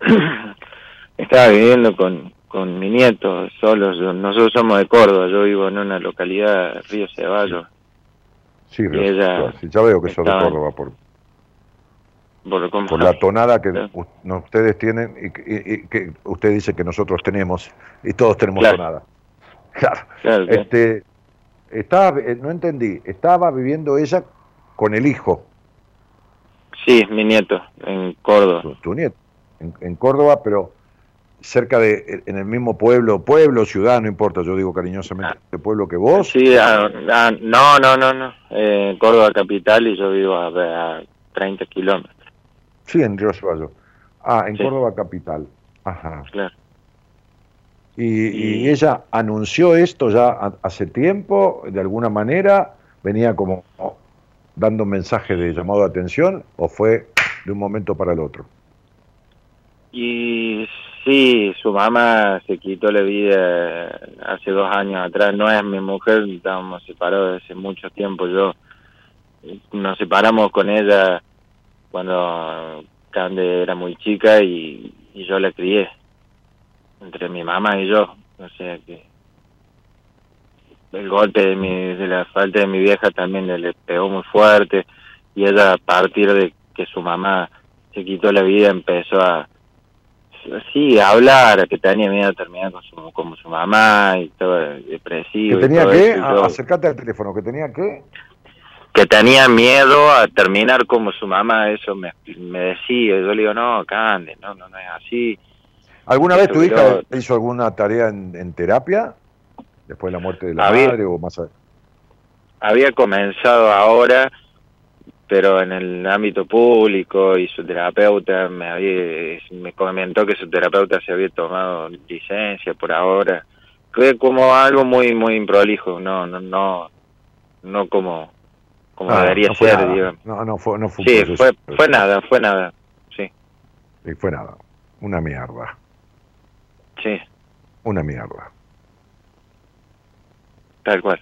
[SPEAKER 4] Estaba viviendo con, con mi nieto, solos. Nosotros somos de Córdoba, yo vivo en una localidad, Río Ceballos.
[SPEAKER 2] Sí, Río sí, ya veo que sos de Córdoba por, por, la tonada que ustedes tienen y, que usted dice que nosotros tenemos y todos tenemos tonada. Claro. este, estaba, eh, no entendí, estaba viviendo ella con el hijo.
[SPEAKER 4] Sí, mi nieto, en Córdoba.
[SPEAKER 2] Tu, nieto, en, Córdoba, pero cerca de, en el mismo pueblo, pueblo, ciudad, no importa, yo digo cariñosamente, ah. ¿de pueblo que vos?
[SPEAKER 4] Sí, ah, ah, no, no, no, no, eh, Córdoba capital y yo vivo a, 30 kilómetros.
[SPEAKER 2] Sí, en Río Ceballos. Ah, en Córdoba capital. Ajá. Claro. Y, y, ella anunció esto ya hace tiempo, de alguna manera, venía como dando un mensaje de llamado de atención o fue de un momento para el otro?
[SPEAKER 4] Y sí, su mamá se quitó la vida hace dos años atrás. No es mi mujer, estábamos separados hace mucho tiempo. Yo nos separamos con ella cuando Cande era muy chica y, y yo la crié entre mi mamá y yo. O sea que el golpe de, mi, de la falta de mi vieja también le, pegó muy fuerte y ella a partir de que su mamá se quitó la vida empezó a sí a hablar que tenía miedo a terminar con su, como su mamá y todo depresivo
[SPEAKER 2] ¿Que tenía qué? acercate al teléfono que tenía qué
[SPEAKER 4] que tenía miedo a terminar como su mamá eso me, me decía yo le digo no Cande no no no es así
[SPEAKER 2] ¿Alguna vez tu hija hizo alguna tarea en terapia? después de la muerte de la madre o más
[SPEAKER 4] Había comenzado ahora, pero en el ámbito público y su terapeuta me, había, me comentó que su terapeuta se había tomado licencia por ahora. Fue como algo muy muy improlijo, no no no no como como ah, debería ser, digamos.
[SPEAKER 2] No, no fue no fue
[SPEAKER 4] Sí, fue, fue nada, fue nada. Sí.
[SPEAKER 2] Y fue nada. Una mierda.
[SPEAKER 4] Sí.
[SPEAKER 2] Una mierda.
[SPEAKER 4] Tal cual.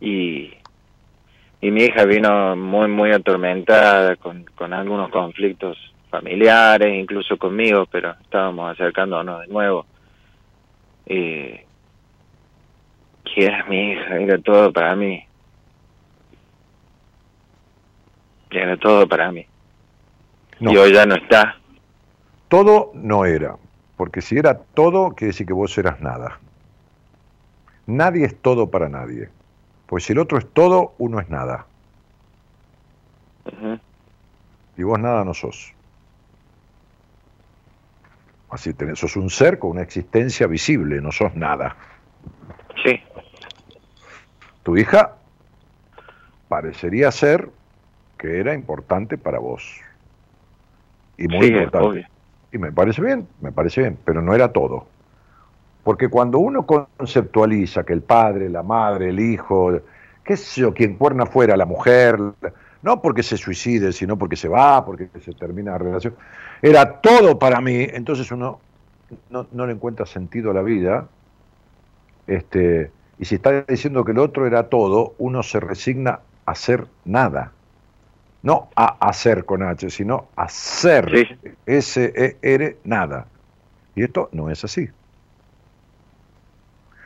[SPEAKER 4] Y, y mi hija vino muy, muy atormentada con, con algunos conflictos familiares, incluso conmigo, pero estábamos acercándonos de nuevo. Y, que era mi hija, era todo para mí. Era todo para mí. Y hoy ya no está.
[SPEAKER 2] Todo no era, porque si era todo, quiere decir que vos eras nada. Nadie es todo para nadie. Pues si el otro es todo, uno es nada. Y vos nada no sos. Así tenés, sos un ser con una existencia visible, no sos nada.
[SPEAKER 4] Sí.
[SPEAKER 2] Tu hija parecería ser que era importante para vos. Y muy
[SPEAKER 4] Sí,
[SPEAKER 2] importante.
[SPEAKER 4] obvio.
[SPEAKER 2] Y me parece bien, me parece bien, pero no era todo. Porque cuando uno conceptualiza que el padre, la madre, el hijo, qué sé yo, quien cuerna fuera, la mujer, no porque se suicide, sino porque se va, porque se termina la relación, era todo para mí, entonces uno no, no le encuentra sentido a la vida, este, y si está diciendo que el otro era todo, uno se resigna a hacer nada. No a hacer con H, sino a ser
[SPEAKER 4] Sí.
[SPEAKER 2] S-E-R nada. Y esto no es así.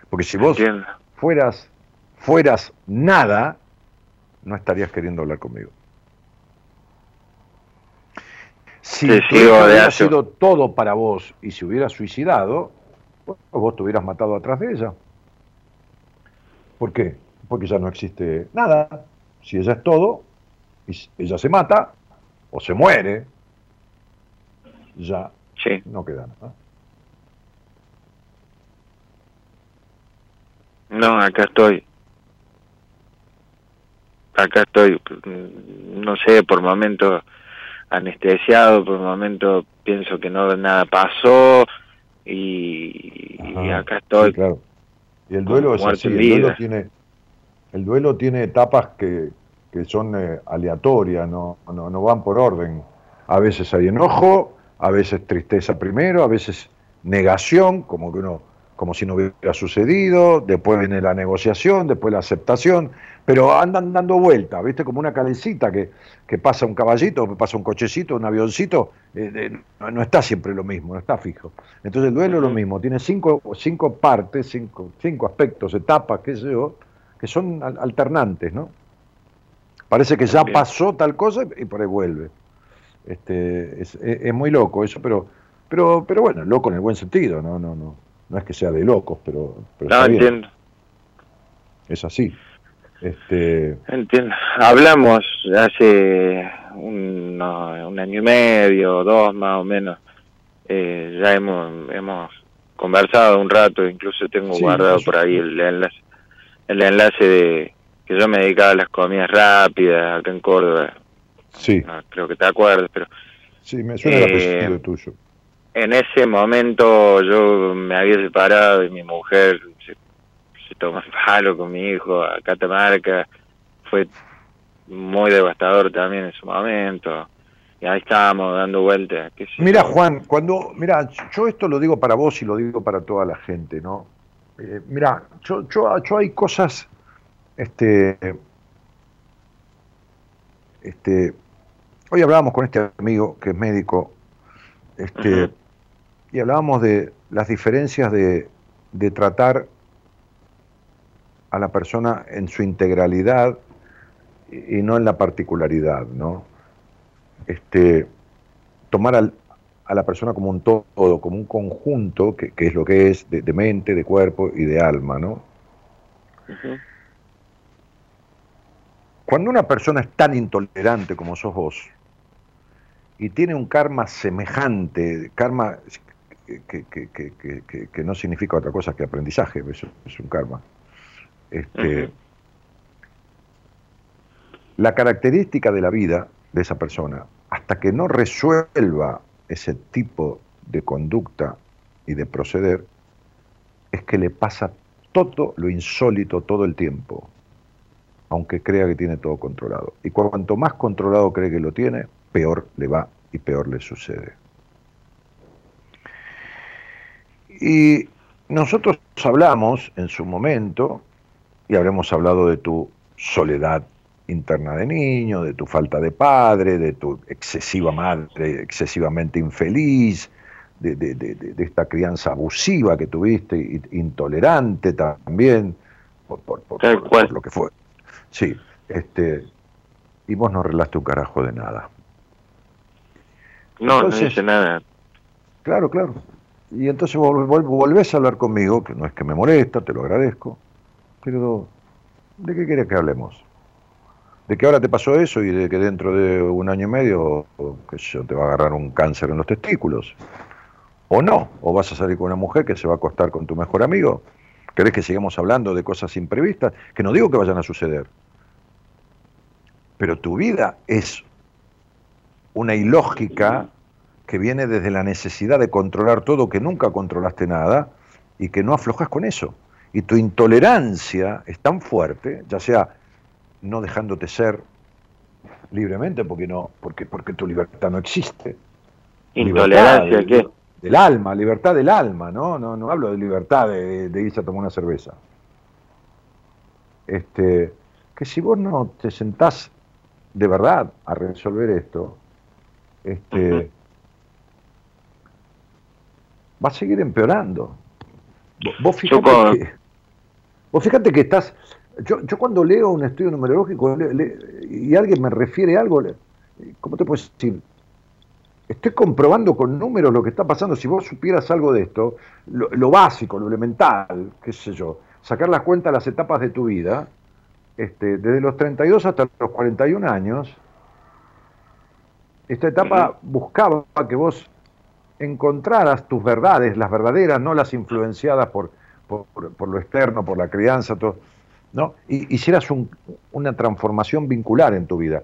[SPEAKER 2] Porque si vos
[SPEAKER 4] Entiendo.
[SPEAKER 2] fueras, fueras nada, no estarías queriendo hablar conmigo. Si
[SPEAKER 4] Te
[SPEAKER 2] hubiera sido todo para vos y se hubiera suicidado, bueno, vos te hubieras matado atrás de ella. ¿Por qué? Porque ya no existe nada. Si ella es todo, ella se mata o se muere, ya
[SPEAKER 4] Sí.
[SPEAKER 2] no queda nada.
[SPEAKER 4] No, acá estoy. Acá estoy, mm, no sé, por momentos anestesiado, por momentos pienso que no nada pasó y, acá estoy.
[SPEAKER 2] sí, claro. Y el duelo es así, el duelo tiene, el duelo tiene etapas que, que son eh, aleatorias, no, no, no van por orden. A veces hay enojo, a veces tristeza primero, a veces negación, como que uno, como si no hubiera sucedido, después viene la negociación, después la aceptación, pero andan dando vueltas, ¿viste? Como una calecita que, que pasa un caballito, que pasa un cochecito, un avioncito, eh, eh, no, no está siempre lo mismo, no está fijo. Entonces el duelo es lo mismo, tiene cinco, cinco partes, cinco, cinco aspectos, etapas, qué sé yo, que son al- alternantes, ¿no? Parece que ya pasó tal cosa y por ahí vuelve. Este, es, es- es muy loco eso, pero, pero, pero bueno, loco en el buen sentido, no, no, no, no es que sea de locos, pero, pero
[SPEAKER 4] No,
[SPEAKER 2] está bien,
[SPEAKER 4] entiendo,
[SPEAKER 2] es así. Este,
[SPEAKER 4] entiendo. Hablamos hace un, no, un año y medio, dos más o menos. Eh, ya hemos, hemos conversado un rato, incluso tengo
[SPEAKER 2] Sí,
[SPEAKER 4] guardado por ahí el enlace, el enlace de que yo me dedicaba a las comidas rápidas acá en Córdoba.
[SPEAKER 2] sí,
[SPEAKER 4] No, creo que te acuerdas, pero
[SPEAKER 2] sí, me suena el
[SPEAKER 4] Eh,
[SPEAKER 2] apellido tuyo.
[SPEAKER 4] en ese momento yo me había separado y mi mujer se, se tomó el palo con mi hijo a Catamarca. Fue muy devastador también en su momento. Y ahí estábamos dando vueltas.
[SPEAKER 2] Mira. Juan, cuando, mira, yo esto lo digo para vos y lo digo para toda la gente, ¿no? Eh, mira, yo, yo, yo hay cosas, este, este, hoy hablábamos con este amigo que es médico, este, y hablábamos de las diferencias de, de tratar a la persona en su integralidad y, y no en la particularidad, ¿no? Este, tomar al- a la persona como un todo, como un conjunto, que, que es lo que es, de, de mente, de cuerpo y de alma, ¿no? Cuando una persona es tan intolerante como sos vos y tiene un karma semejante, karma que, no significa otra cosa que aprendizaje, eso es un karma. Este. La característica de la vida de esa persona, hasta que no resuelva ese tipo de conducta y de proceder, es que le pasa todo lo insólito todo el tiempo, aunque crea que tiene todo controlado. Y cuanto más controlado cree que lo tiene, peor le va y peor le sucede. Y nosotros hablamos en su momento, y habremos hablado de tu soledad interna de niño, de tu falta de padre, de tu excesiva madre, excesivamente infeliz, de, de- de- de- esta crianza abusiva que tuviste, intolerante también, por, por- por lo que fue. Sí, este, y vos no arreglaste un carajo de nada.
[SPEAKER 4] No,
[SPEAKER 2] Entonces-
[SPEAKER 4] no hice nada.
[SPEAKER 2] Claro, claro. Y entonces vol- vol- volvés a hablar conmigo, que no es que me molesta, te lo agradezco, pero ¿de qué querés que hablemos? ¿De que ahora te pasó eso y de que dentro de un año y medio, yo, te va a agarrar un cáncer en los testículos? o no, o vas a salir con una mujer que se va a acostar con tu mejor amigo. ¿Querés que sigamos hablando de cosas imprevistas? Que no digo que vayan a suceder. Pero tu vida es una ilógica que viene desde la necesidad de controlar todo, que nunca controlaste nada y que no aflojas con eso. Y tu intolerancia es tan fuerte, ya sea no dejándote ser libremente, porque no, porque, porque tu libertad no existe.
[SPEAKER 4] ¿Intolerancia qué?
[SPEAKER 2] Del alma, libertad del alma, ¿no? No, no hablo de libertad de, de irse a tomar una cerveza. Este, que si vos no te sentás de verdad a resolver esto, este, va a seguir empeorando. Vos fíjate, que, vos fíjate que estás... Yo, yo cuando leo un estudio numerológico y alguien me refiere algo, ¿cómo te puedo decir? Estoy comprobando con números lo que está pasando. Si vos supieras algo de esto, lo, básico, lo elemental, qué sé yo, sacar las cuentas de las etapas de tu vida, este, desde los 32 hasta los 41 años, esta etapa buscaba que vos encontraras tus verdades, las verdaderas, no las influenciadas por, por, lo externo, por la crianza, todo, ¿no? Y hicieras una transformación vincular en tu vida.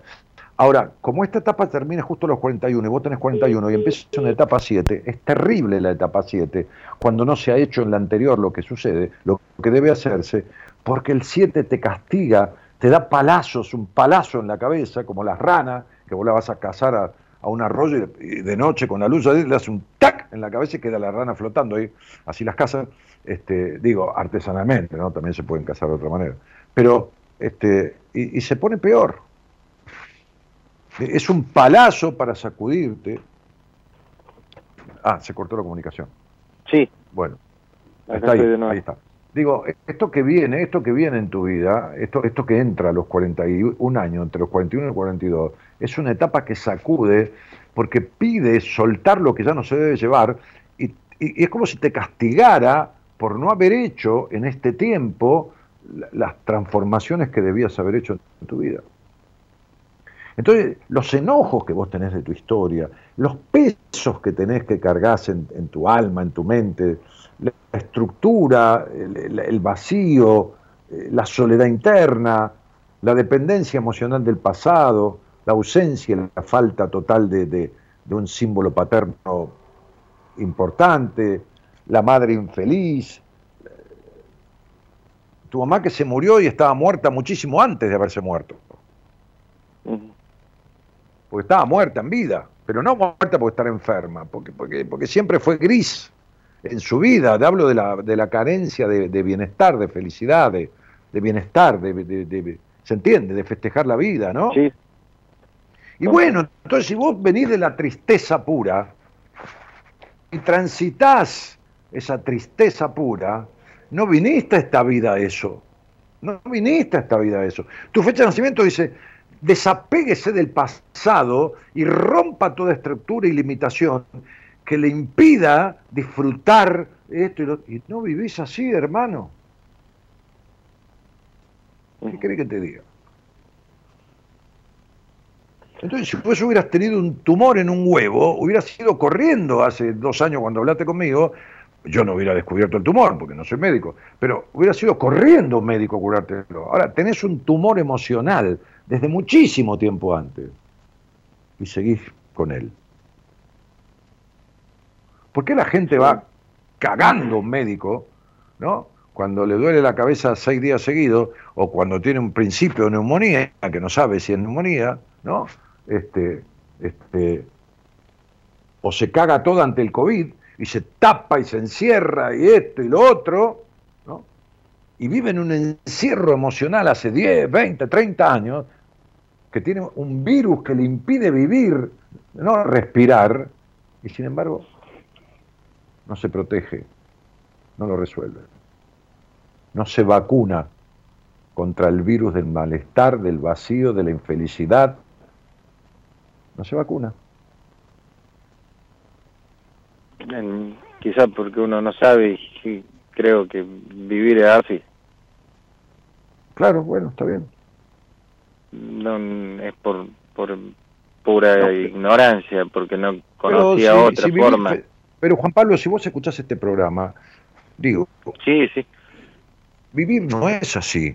[SPEAKER 2] Ahora, como esta etapa termina justo a los 41 y vos tenés 41 y empiezas una etapa 7, es terrible la etapa 7 cuando no se ha hecho en la anterior lo que sucede, lo que debe hacerse, porque el 7 te castiga, te da palazos, un palazo en la cabeza, como las ranas, que vos la vas a cazar a, a un arroyo y de noche con la luz le hace un tac en la cabeza y queda la rana flotando ahí, así las cazan, este, digo, artesanalmente, ¿no? También se pueden cazar de otra manera. Pero, este, y, se pone peor. Es un palazo para sacudirte. Ah, se cortó la comunicación.
[SPEAKER 4] Sí.
[SPEAKER 2] Bueno, está ahí, ahí está. Digo, esto que viene, esto que viene en tu vida, esto, esto que entra a los 41 años, entre los 41 y los 42, es una etapa que sacude porque pide soltar lo que ya no se debe llevar y, es como si te castigara por no haber hecho en este tiempo las transformaciones que debías haber hecho en tu vida. Entonces, los enojos que vos tenés de tu historia, los pesos que tenés que cargar en, en tu alma, en tu mente, la estructura, el, vacío, eh, la soledad interna, la dependencia emocional del pasado, la ausencia, la falta total de, un símbolo paterno importante, la madre infeliz, tu mamá que se murió y estaba muerta muchísimo antes de haberse muerto. Porque estaba muerta en vida, pero no muerta porque estar enferma, porque, porque, porque siempre fue gris en su vida, te hablo de la, de la carencia de, bienestar, de felicidad, de, bienestar, de, ¿se entiende? De festejar la vida, ¿no? Sí. Y bueno, entonces si vos venís de la tristeza pura y transitas esa tristeza pura, no viniste a esta vida a eso. No viniste a esta vida a eso. Tu fecha de nacimiento dice, desapéguese del pasado y rompa toda estructura y limitación que le impida disfrutar esto y lo y no vivís así, hermano. ¿Qué querés que te diga? Entonces, si vos hubieras tenido un tumor en un huevo, hubieras ido corriendo hace dos años cuando hablaste conmigo, yo no hubiera descubierto el tumor, porque no soy médico, pero hubiera sido corriendo un médico a curártelo. Ahora, tenés un tumor emocional desde muchísimo tiempo antes y seguís con él. ¿Por qué la gente va cagando a un médico, ¿no? Cuando le duele la cabeza seis días seguidos, o cuando tiene un principio de neumonía, que no sabe si es neumonía, ¿no? Este, este, o se caga todo ante el COVID y se tapa y se encierra y esto y lo otro, ¿no? Y vive en un encierro emocional hace 10, 20, 30 años, que tiene un virus que le impide vivir, no respirar, y sin embargo no se protege, no lo resuelve. No se vacuna contra el virus del malestar, del vacío, de la infelicidad. No se vacuna.
[SPEAKER 4] Quizás porque uno no sabe y creo que vivir es así.
[SPEAKER 2] Claro, bueno, está bien.
[SPEAKER 4] No es por, por pura ignorancia, porque no conocía otra forma
[SPEAKER 2] Pero Juan Pablo, si vos escuchás este programa, digo,
[SPEAKER 4] Sí, sí.
[SPEAKER 2] vivir no es así.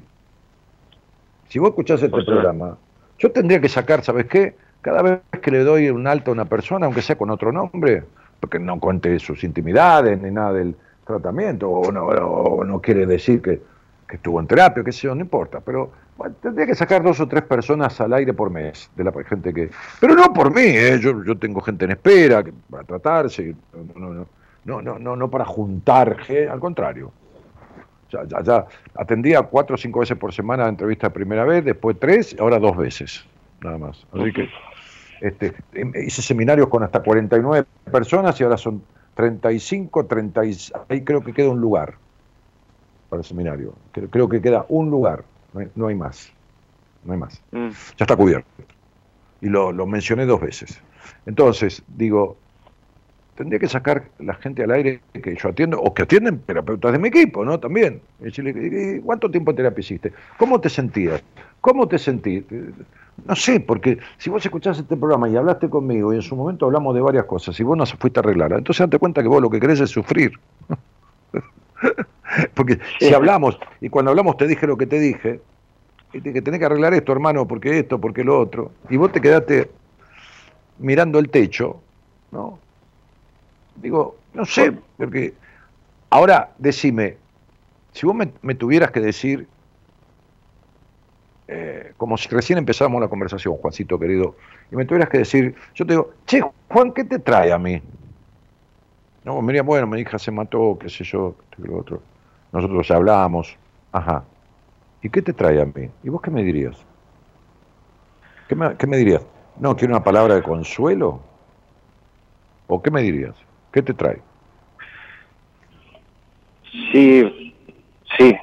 [SPEAKER 2] Si vos escuchás este
[SPEAKER 4] Por
[SPEAKER 2] programa, yo tendría que sacar, ¿sabes qué? Cada vez que le doy un alto a una persona, aunque sea con otro nombre, porque no cuente sus intimidades ni nada del tratamiento, o no, o no quiere decir que, que estuvo en terapia, qué sé yo, no importa, pero tendría que sacar dos o tres personas al aire por mes, de la gente que... Pero no por mí, ¿eh? yo, yo tengo gente en espera que, para tratarse, no, no, no, no, para juntar, ge- al contrario. Ya, ya, ya atendía cuatro o cinco veces por semana la entrevista primera vez, después tres, ahora dos veces, nada más. Así que este, hice seminarios con hasta 49 personas y ahora son 35, 30, y- ahí creo que queda un lugar para el seminario. Creo, creo que queda un lugar, no hay, no hay más, no hay más.
[SPEAKER 4] Mm.
[SPEAKER 2] Ya está cubierto. Y lo, lo mencioné dos veces. Entonces, digo, tendría que sacar la gente al aire que yo atiendo, o que atienden terapeutas de mi equipo, ¿no? También. Y Decirle, "¿Y ¿cuánto tiempo de terapia hiciste? ¿Cómo te sentías? ¿Cómo te sentís? No sé, porque si vos escuchás este programa y hablaste conmigo y en su momento hablamos de varias cosas y vos no se fuiste a arreglar, entonces date cuenta que vos lo que querés es sufrir. porque si hablamos, y cuando hablamos te dije lo que te dije, y te- que tenés que arreglar esto, hermano, porque esto, porque lo otro, y vos te quedaste mirando el techo, ¿no? Digo, no sé, porque ahora decime, si vos me, me tuvieras que decir, eh, como si recién empezamos la conversación, Juancito querido, y me tuvieras que decir, yo te digo, che, Juan, ¿qué te trae a mí? No, dirías, bueno, mi hija se mató, qué sé yo, y lo otro. Nosotros hablamos, ajá. ¿Y qué te trae a mí? ¿Y vos qué me dirías? ¿Qué me, qué me dirías? No, quiero una palabra de consuelo. ¿O qué me dirías? ¿Qué te trae?
[SPEAKER 4] Sí, sí,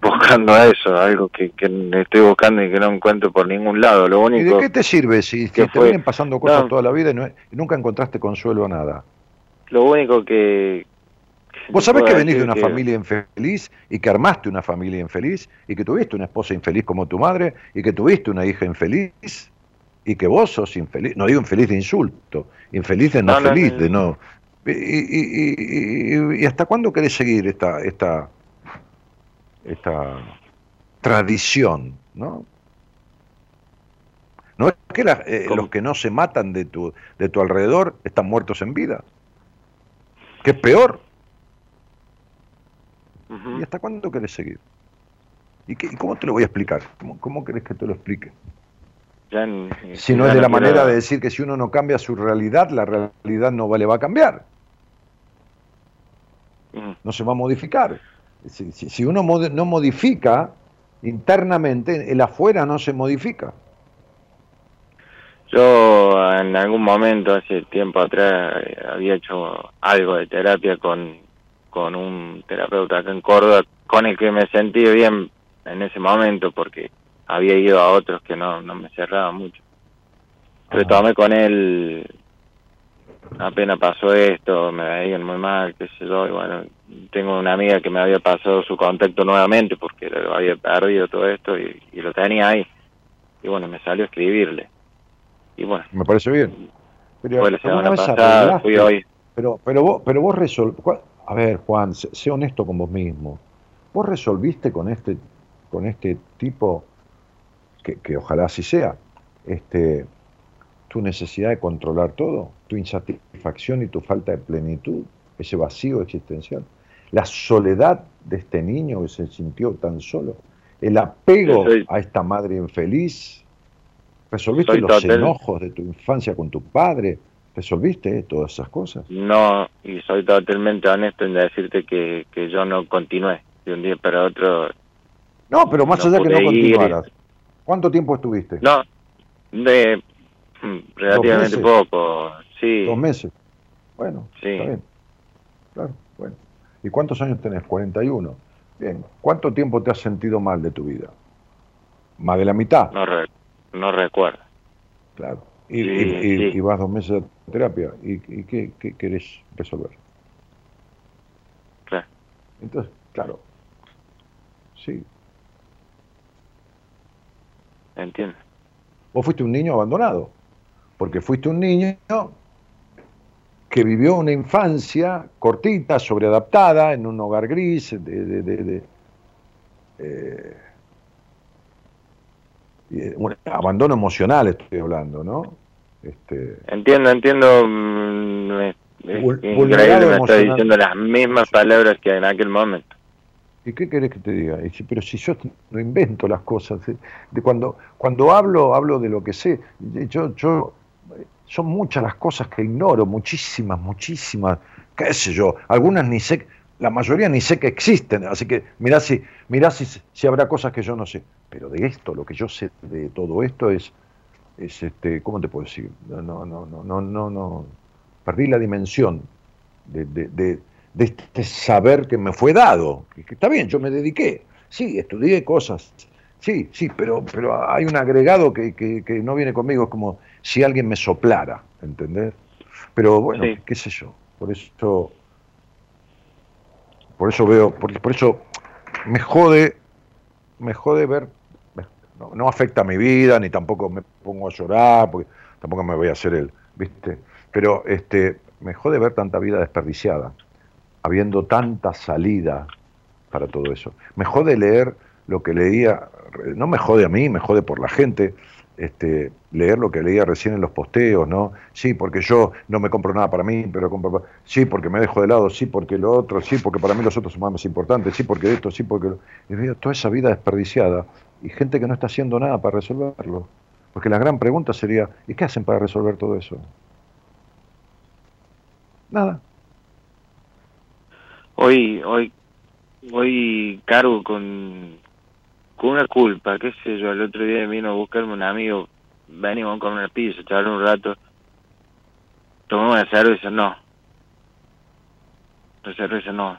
[SPEAKER 4] buscando eso, algo que, que estoy buscando y que no encuentro por ningún lado. Lo
[SPEAKER 2] ¿Y de
[SPEAKER 4] único,
[SPEAKER 2] qué te sirve si, si
[SPEAKER 4] que
[SPEAKER 2] te
[SPEAKER 4] fue-
[SPEAKER 2] vienen pasando cosas
[SPEAKER 4] No.
[SPEAKER 2] toda la vida y, no- y nunca encontraste consuelo a nada?
[SPEAKER 4] Lo único que...
[SPEAKER 2] Vos sabés que venís de una
[SPEAKER 4] que-
[SPEAKER 2] familia infeliz y que armaste una familia infeliz y que tuviste una esposa infeliz como tu madre y que tuviste una hija infeliz y que vos sos infeliz, no digo infeliz de insulto, infeliz de no,
[SPEAKER 4] No, no,
[SPEAKER 2] feliz,
[SPEAKER 4] no.
[SPEAKER 2] de no. Y, y- y- y- y hasta cuándo querés seguir esta, esta, esta tradición, no? No es que la- eh, los que no se matan de tu, de tu alrededor están muertos en vida. Que es peor. ¿Y hasta cuándo querés seguir? ¿Y, qué- y cómo te lo voy a explicar? ¿Cómo, cómo querés que te lo explique?
[SPEAKER 4] Ya n-
[SPEAKER 2] Si no es de la manera de decir que si uno no cambia su realidad, la realidad no le va a cambiar, no se va a modificar. Si, si- si uno mod- no modifica internamente, el afuera no se modifica.
[SPEAKER 4] Yo en algún momento, hace tiempo atrás, había hecho algo de terapia con, con un terapeuta acá en Córdoba, con el que me sentí bien en ese momento, porque había ido a otros que no, no me cerraban mucho. Retomé con él, apenas pasó esto, me veían muy mal, qué sé yo, y bueno, tengo una amiga que me había pasado su contacto nuevamente porque lo había perdido todo esto y, y lo tenía ahí. Y bueno, me salió a escribirle. Y bueno,
[SPEAKER 2] Me parece bien. Pero,
[SPEAKER 4] hoy.
[SPEAKER 2] Pero, pero vos, pero vos resol... A ver, Juan, sé, sé honesto con vos mismo. ¿Vos resolviste con este, con este tipo, que, que ojalá así sea, este, tu necesidad de controlar todo, tu insatisfacción y tu falta de plenitud, ese vacío existencial, la soledad de este niño que se sintió tan solo, el apego
[SPEAKER 4] soy-
[SPEAKER 2] a esta madre infeliz, resolviste los
[SPEAKER 4] total-
[SPEAKER 2] enojos de tu infancia con tu padre, resolviste eh, todas esas cosas.
[SPEAKER 4] No, y soy totalmente honesto en decirte que, que yo no continué de un día para otro.
[SPEAKER 2] No, pero más
[SPEAKER 4] No
[SPEAKER 2] allá que no
[SPEAKER 4] ir.
[SPEAKER 2] continuaras. ¿Cuánto tiempo estuviste?
[SPEAKER 4] No, de mm, relativamente poco, sí.
[SPEAKER 2] Dos meses. Bueno,
[SPEAKER 4] Sí.
[SPEAKER 2] está bien. Claro, bueno. ¿Y cuántos años tenés? 41. Bien. ¿Cuánto tiempo te has sentido mal de tu vida? Más de la mitad.
[SPEAKER 4] No, no recuerdo.
[SPEAKER 2] Claro. Y,
[SPEAKER 4] Sí,
[SPEAKER 2] y- y-
[SPEAKER 4] sí.
[SPEAKER 2] y vas dos meses de terapia. ¿Y, y qué, qué querés resolver?
[SPEAKER 4] Claro.
[SPEAKER 2] Entonces, claro. Sí. que vivió una infancia cortita, sobreadaptada, en un hogar gris, de, de, eh, abandono emocional estoy hablando, ¿no?
[SPEAKER 4] Este, entiendo, entiendo. Mm, es, increíble, me está diciendo las mismas palabras que en aquel momento.
[SPEAKER 2] ¿Y qué querés que te diga? pero si yo no invento las cosas, de cuando, cuando hablo, hablo de lo que sé. Yo, yo, son muchas las cosas que ignoro, muchísimas, muchísimas, qué sé yo, algunas ni sé, la mayoría ni sé que existen, así que mirá si, mirá si, si habrá cosas que yo no sé. Pero de esto, lo que yo sé de todo esto es, es este, ¿cómo te puedo decir? No, no, no, no, no, no, perdí la dimensión de, de de este saber que me fue dado. Que, está bien, yo me dediqué, sí, estudié cosas, sí, sí, pero, pero hay un agregado que, que, no viene conmigo, es como si alguien me soplara, ¿entendés? Pero bueno, qué sé yo, por eso, por eso veo, por, por eso me jode, me jode ver, no, afecta a mi vida, ni tampoco me pongo a llorar, porque tampoco me voy a hacer el, ¿viste? Pero este, me jode ver tanta vida desperdiciada habiendo tanta salida para todo eso. Me jode leer lo que leía, no me jode a mí, me jode por la gente, este, leer lo que leía recién en los posteos, ¿no? Sí, porque yo no me compro nada para mí, pero compro... Sí, porque me dejo de lado, sí, porque lo otro, sí, porque para mí los otros son más importantes, sí, porque esto, sí, porque... Y veo toda esa vida desperdiciada y gente que no está haciendo nada para resolverlo. Porque la gran pregunta sería, ¿y qué hacen para resolver todo eso? Nada
[SPEAKER 4] hoy, hoy, hoy cargo con, con una culpa, qué sé yo, el otro día vino a buscarme un amigo, venimos con una pizza, echar un rato, tomamos una cerveza, no, la cerveza no,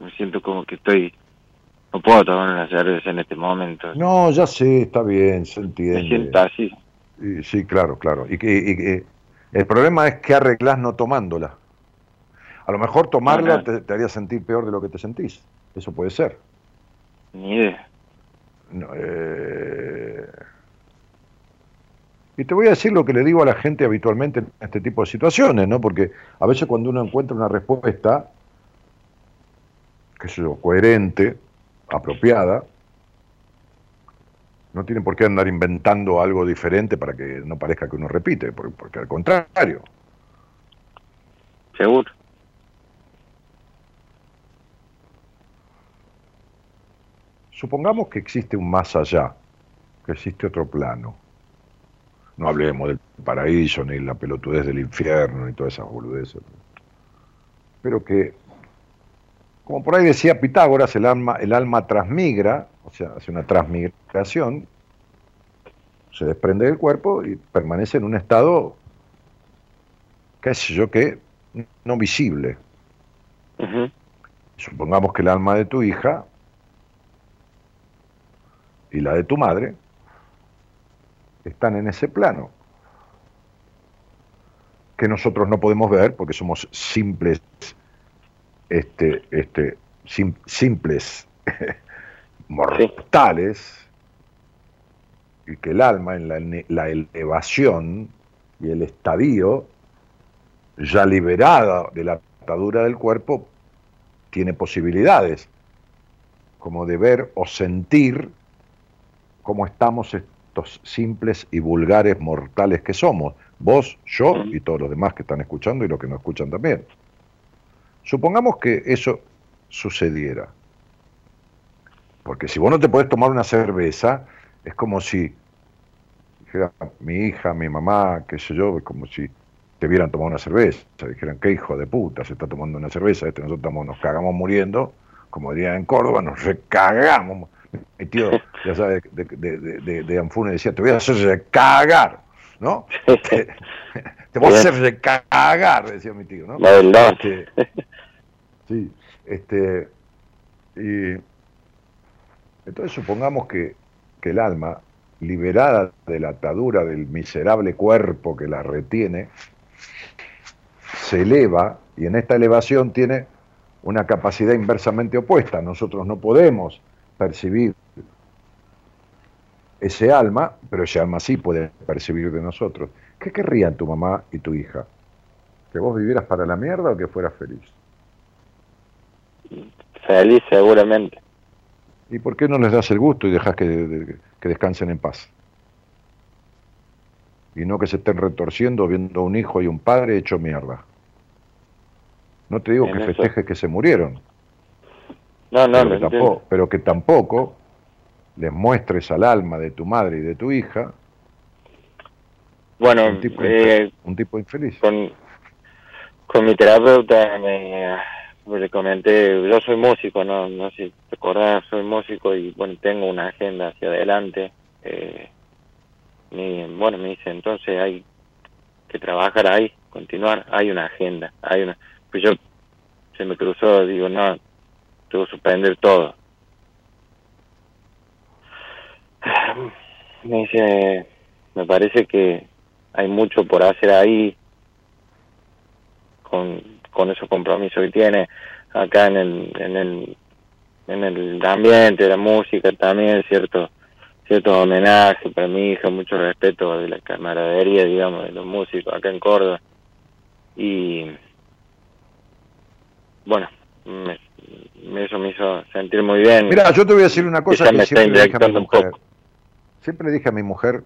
[SPEAKER 4] me siento como que estoy, no puedo tomar una cerveza en este momento.
[SPEAKER 2] No, ya sé, está bien, se entiende.
[SPEAKER 4] Me siento así.
[SPEAKER 2] sí, claro, claro. Y, y, el problema es que arreglás no tomándola. A lo mejor tomarla te, haría sentir peor de lo que te sentís. Eso puede ser.
[SPEAKER 4] Ni idea.
[SPEAKER 2] Eh, y te voy a decir lo que le digo a la gente habitualmente en este tipo de situaciones, ¿no? Porque a veces cuando uno encuentra una respuesta, que es coherente, apropiada, no tiene por qué andar inventando algo diferente para que no parezca que uno repite, porque, porque al contrario.
[SPEAKER 4] Seguro.
[SPEAKER 2] Supongamos que existe un más allá, que existe otro plano. No hablemos del paraíso, ni la pelotudez del infierno, ni todas esas boludeces. Pero que, como por ahí decía Pitágoras, el alma, el alma transmigra, o sea, hace una transmigración, se desprende del cuerpo y permanece en un estado, qué sé yo qué, no visible. Supongamos que el alma de tu hija y la de tu madre están en ese plano que nosotros no podemos ver porque somos simples este este simples mortales y que el alma en la, la elevación y el estadio ya liberada de la atadura del cuerpo tiene posibilidades como de ver o sentir cómo estamos estos simples y vulgares mortales que somos, vos, yo y todos los demás que están escuchando y los que no escuchan también. Supongamos que eso sucediera. Porque si vos no te podés tomar una cerveza, es como si dijera mi hija, mi mamá, qué sé yo, es como si te vieran tomar una cerveza, dijeran, qué hijo de puta, se está tomando una cerveza, este nosotros nos cagamos muriendo, como dirían en Córdoba, nos recagamos. Mi tío, ya sabes, de, de, de, de Anfune decía, te voy a hacer cagar, ¿no? te, voy a hacer cagar, decía mi tío, ¿no?
[SPEAKER 4] La verdad.
[SPEAKER 2] Este, sí, este, y entonces supongamos que, que el alma, liberada de la atadura del miserable cuerpo que la retiene, se eleva y en esta elevación tiene una capacidad inversamente opuesta. Nosotros no podemos percibir ese alma, pero ese alma sí puede percibir de nosotros. ¿Qué querrían tu mamá y tu hija? ¿Que vos vivieras para la mierda o que fueras feliz?
[SPEAKER 4] Feliz seguramente.
[SPEAKER 2] ¿Y por qué no les das el gusto y dejas que, que descansen en paz? Y no que se estén retorciendo viendo un hijo y un padre hecho mierda. No te digo
[SPEAKER 4] En
[SPEAKER 2] que
[SPEAKER 4] eso-
[SPEAKER 2] festejes que se murieron,
[SPEAKER 4] No, no,
[SPEAKER 2] pero, que tampoco, pero que tampoco les muestres al alma de tu madre y de tu hija
[SPEAKER 4] Bueno,
[SPEAKER 2] un tipo,
[SPEAKER 4] eh,
[SPEAKER 2] infe- un tipo infeliz.
[SPEAKER 4] con, con mi terapeuta me, le comenté, yo soy músico, no, no sé si te acordás, soy músico y bueno, tengo una agenda hacia adelante. Eh, y, bueno, me dice, entonces hay que trabajar ahí, continuar, hay una agenda, hay una... Pues yo se me cruzó, digo, no, tengo que suspender todo. Me dice, me parece que hay mucho por hacer ahí con, con esos compromisos que tiene. Acá en el, en el en el ambiente la música también cierto ciertos homenajes para mi hija mucho respeto de la camaradería digamos de los músicos acá en Córdoba. Y bueno me- me- eso me hizo sentir muy bien.
[SPEAKER 2] Mira, yo te voy a decir una cosa que
[SPEAKER 4] me está
[SPEAKER 2] siempre mi
[SPEAKER 4] inyectando un poco.
[SPEAKER 2] Siempre le dije a mi mujer,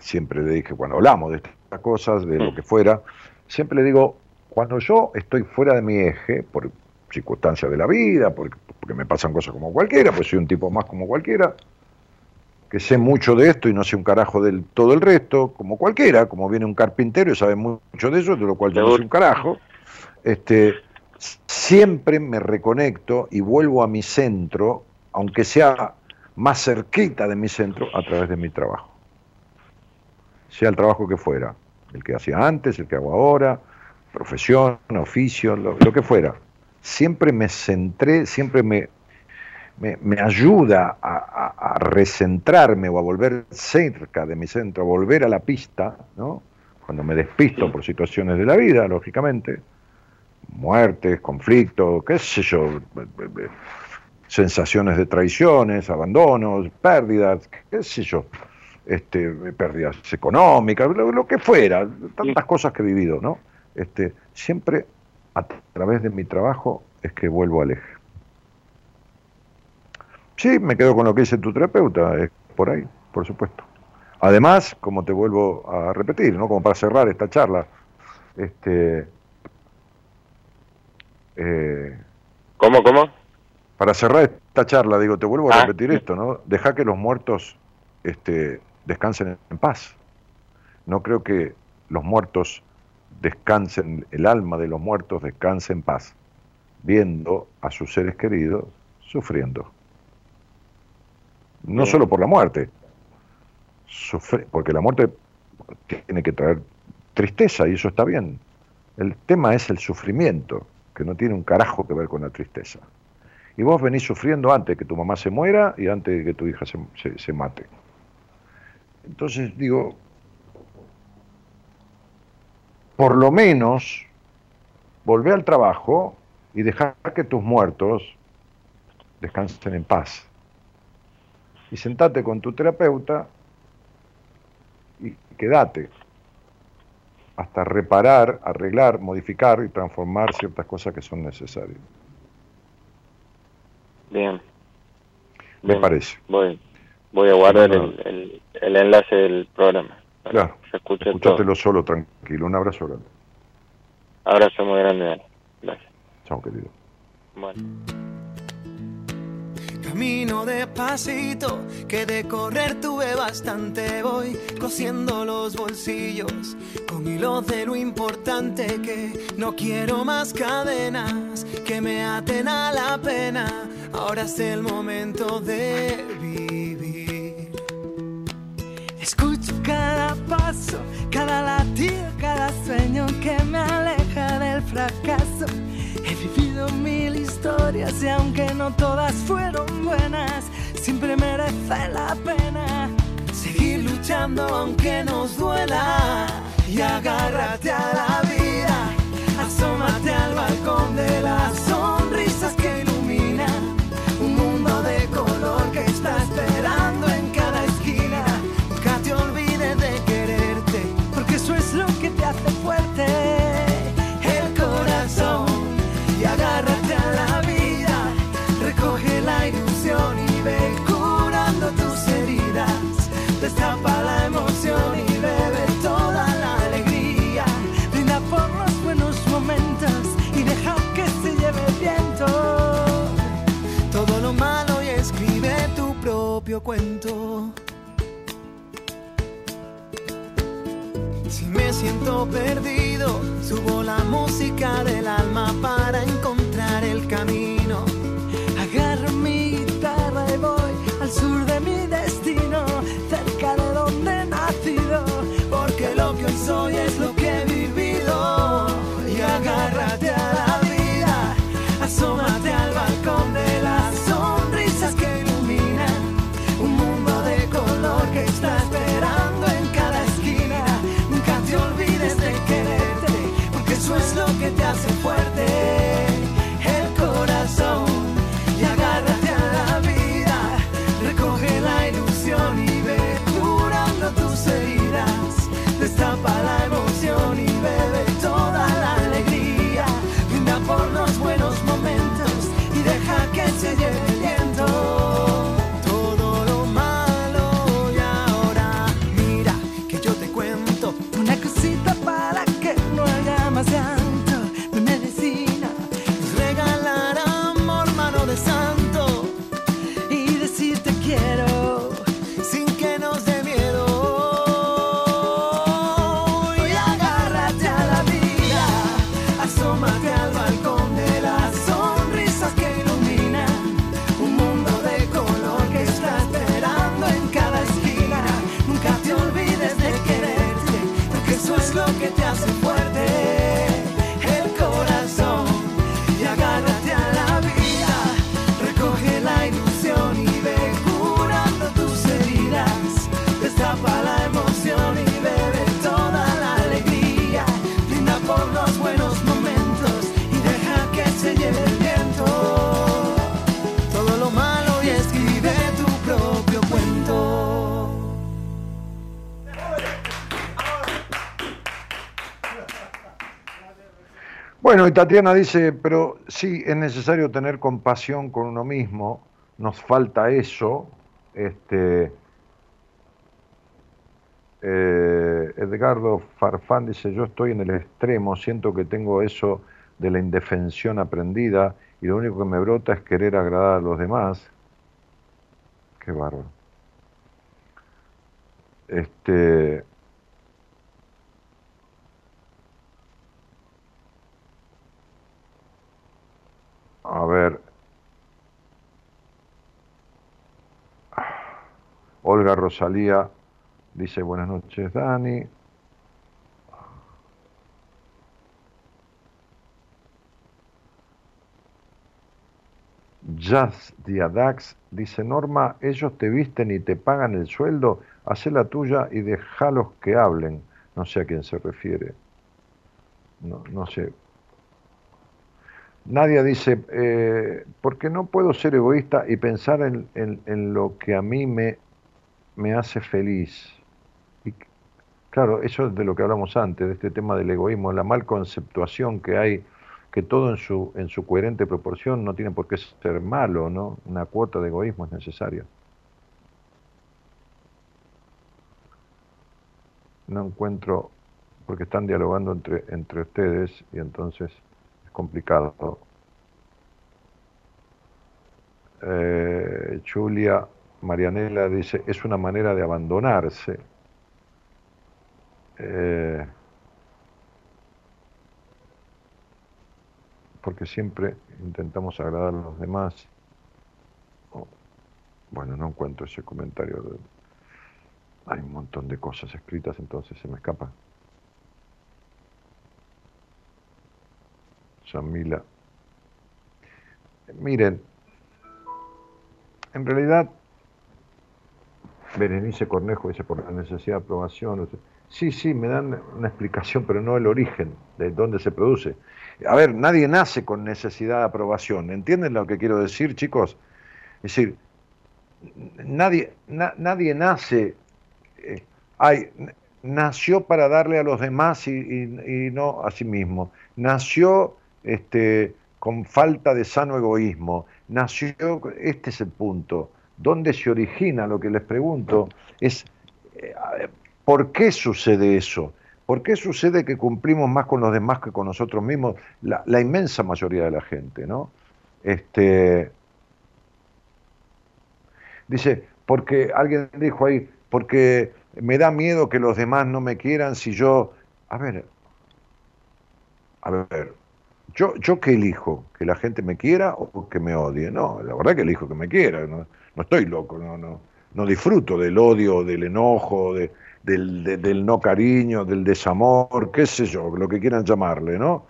[SPEAKER 2] siempre le dije cuando hablamos de estas cosas, de lo
[SPEAKER 4] Mm.
[SPEAKER 2] que fuera, siempre le digo, cuando yo estoy fuera de mi eje, por circunstancias de la vida, porque, porque me pasan cosas como cualquiera, pues soy un tipo más como cualquiera, que sé mucho de esto y no sé un carajo del todo el resto, como cualquiera, como viene un carpintero y sabe mucho de eso, de lo cual yo no sé un carajo, este, siempre me reconecto y vuelvo a mi centro, aunque sea más cerquita de mi centro, a través de mi trabajo. Sea el trabajo que fuera, el que hacía antes, el que hago ahora, profesión, oficio, lo, que fuera. Siempre me centré, siempre me, me, ayuda a, a- a recentrarme o a volver cerca de mi centro, a volver a la pista, ¿no? Cuando me despisto por situaciones de la vida, lógicamente, muertes, conflictos, qué sé yo, sensaciones de traiciones, abandonos, pérdidas, qué sé yo, este, pérdidas económicas, lo, lo que fuera, tantas cosas que he vivido, ¿no? Este, siempre a través de mi trabajo es que vuelvo al eje. Sí, me quedo con lo que dice tu terapeuta, es por ahí, por supuesto. Además, como te vuelvo a repetir, ¿no? Como para cerrar esta charla, este, eh,
[SPEAKER 4] ¿Cómo, cómo?
[SPEAKER 2] Para cerrar esta charla, digo, te vuelvo a
[SPEAKER 4] Ah.
[SPEAKER 2] repetir esto, ¿no? Deja que los muertos este, descansen en paz. No creo que los muertos descansen, el alma de los muertos descanse en paz, viendo a sus seres queridos sufriendo. No solo por la muerte, sufre- porque la muerte tiene que traer tristeza y eso está bien. El tema es el sufrimiento, que no tiene un carajo que ver con la tristeza. Y vos venís sufriendo antes que tu mamá se muera y antes de que tu hija se, se- mate. Entonces digo, por lo menos volvé al trabajo y dejar que tus muertos descansen en paz. Y sentate con tu terapeuta y quédate hasta reparar, arreglar, modificar y transformar ciertas cosas que son necesarias.
[SPEAKER 4] Bien.
[SPEAKER 2] Me parece.
[SPEAKER 4] Voy, voy a guardar
[SPEAKER 2] No, no.
[SPEAKER 4] el, el, el enlace del programa.
[SPEAKER 2] Claro. Escúchatelo solo, tranquilo. Un abrazo grande.
[SPEAKER 4] Abrazo muy grande. Gracias.
[SPEAKER 2] Chao, querido.
[SPEAKER 4] Bueno.
[SPEAKER 5] Camino despacito, que de correr tuve bastante. Voy cosiendo los bolsillos con hilos de lo importante que no quiero más cadenas que me aten a la pena. Ahora es el momento de vivir. Escucho cada paso, cada latido, cada sueño que me aleja del fracaso. Mil historias y aunque no todas fueron buenas, siempre merece la pena seguir luchando aunque nos duela. Y agárrate a la vida, asómate al balcón de las sonrisas que iluminan un mundo de color que está esperando cuento. Si me siento perdido, subo la música del alma para encontrar el camino.
[SPEAKER 2] Bueno, y Tatiana dice, pero sí, es necesario tener compasión con uno mismo, nos falta eso. Este, eh, Edgardo Farfán dice, yo estoy en el extremo, siento que tengo eso de la indefensión aprendida y lo único que me brota es querer agradar a los demás. Qué bárbaro. Este, A ver. Olga Rosalía dice buenas noches, Dani. Jazz Diadax dice Norma, ellos te visten y te pagan el sueldo, haz la tuya y dejalos que hablen. No sé a quién se refiere. No, no sé, Nadia dice, eh, porque no puedo ser egoísta y pensar en, en- en lo que a mí me, me hace feliz? Y, claro, eso es de lo que hablamos antes, de este tema del egoísmo, la mal conceptuación que hay, que todo en su, en su coherente proporción no tiene por qué ser malo, ¿no? Una cuota de egoísmo es necesaria. No encuentro, porque están dialogando entre, entre ustedes y entonces es complicado. Eh, Julia Marianela dice, es una manera de abandonarse. Eh, porque siempre intentamos agradar a los demás. Oh, bueno, no encuentro ese comentario. Hay un montón de cosas escritas, entonces se me escapa. Yamila. Miren, en realidad, Berenice Cornejo dice por la necesidad de aprobación. Sí, sí, me dan una explicación, pero no el origen de dónde se produce. A ver, nadie nace con necesidad de aprobación. ¿Entienden lo que quiero decir, chicos? Es decir, nadie, na- nadie nace, eh, ay, n- nació para darle a los demás y, y- y no a sí mismo. Nació este, con falta de sano egoísmo. Nació, este es el punto. ¿Dónde se origina? Lo que les pregunto es ¿por qué sucede eso? ¿Por qué sucede que cumplimos más con los demás que con nosotros mismos? La, la inmensa mayoría de la gente, ¿no? Este, dice, porque alguien dijo ahí, porque me da miedo que los demás no me quieran si yo... A ver, a ver, yo, yo qué elijo, que la gente me quiera o que me odie. No, la verdad que elijo que me quiera, no, no estoy loco, no, no, no disfruto del odio, del enojo, de, del, del no cariño, del desamor, qué sé yo, lo que quieran llamarle, ¿no?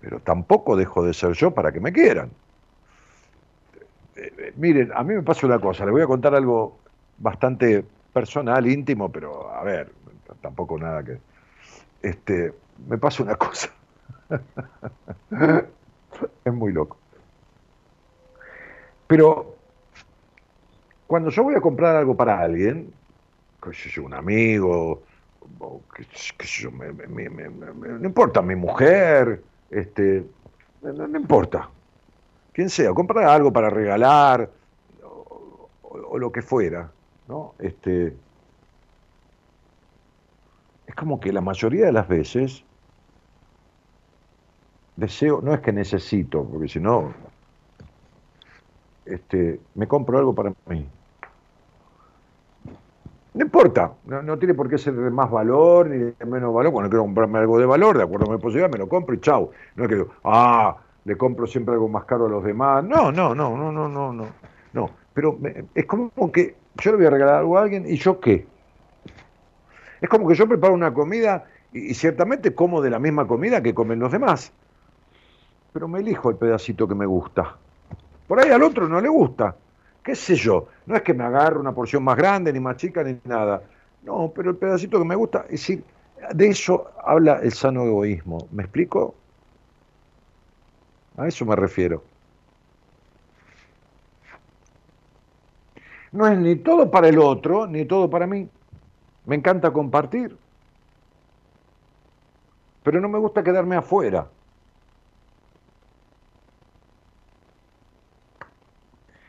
[SPEAKER 2] Pero tampoco dejo de ser yo para que me quieran. Eh, eh, miren, a mí me pasa una cosa, les voy a contar algo bastante personal, íntimo, pero a ver, tampoco nada que... Este, me pasa una cosa. es muy loco. Pero cuando yo voy a comprar algo para alguien, que sé un amigo, o yo, no importa, mi mujer, este, no, importa, quien sea, comprar algo para regalar o lo que fuera. ¿no? Este, es como que la mayoría de las veces deseo, no es que necesito, porque si no, este, me compro algo para mí. No importa, no, tiene por qué ser de más valor ni de menos valor. Cuando quiero comprarme algo de valor, de acuerdo a mi posibilidad, me lo compro y chau. No es que, ah, le compro siempre algo más caro a los demás. No, no, no, no, no, no, no. No, pero es como que yo le voy a regalar algo a alguien y yo qué. Es como que yo preparo una comida y, ciertamente como de la misma comida que comen los demás. Pero me elijo el pedacito que me gusta. Por ahí al otro no le gusta. ¿Qué sé yo? No es que me agarre una porción más grande, ni más chica, ni nada. No, pero el pedacito que me gusta, es decir, de eso habla el sano egoísmo. ¿Me explico? A eso me refiero. No es ni todo para el otro, ni todo para mí. Me encanta compartir. Pero no me gusta quedarme afuera.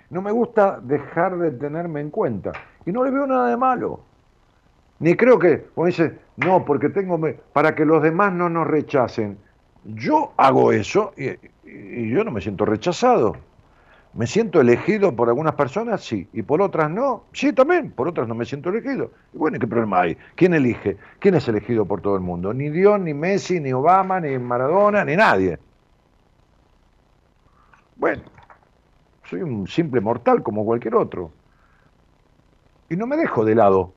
[SPEAKER 2] No me gusta dejar de tenerme en cuenta. Y no le veo nada de malo. Ni creo que, como dice, no, porque tengo, para que los demás no nos rechacen. Yo hago eso y, y yo no me siento rechazado. ¿Me siento elegido por algunas personas? Sí. ¿Y por otras no? Sí, también. Por otras no me siento elegido. Y bueno, ¿qué problema hay? ¿Quién elige? ¿Quién es elegido por todo el mundo? Ni Dios, ni Messi, ni Obama, ni Maradona, ni nadie. Bueno, soy un simple mortal como cualquier otro. Y no me dejo de lado.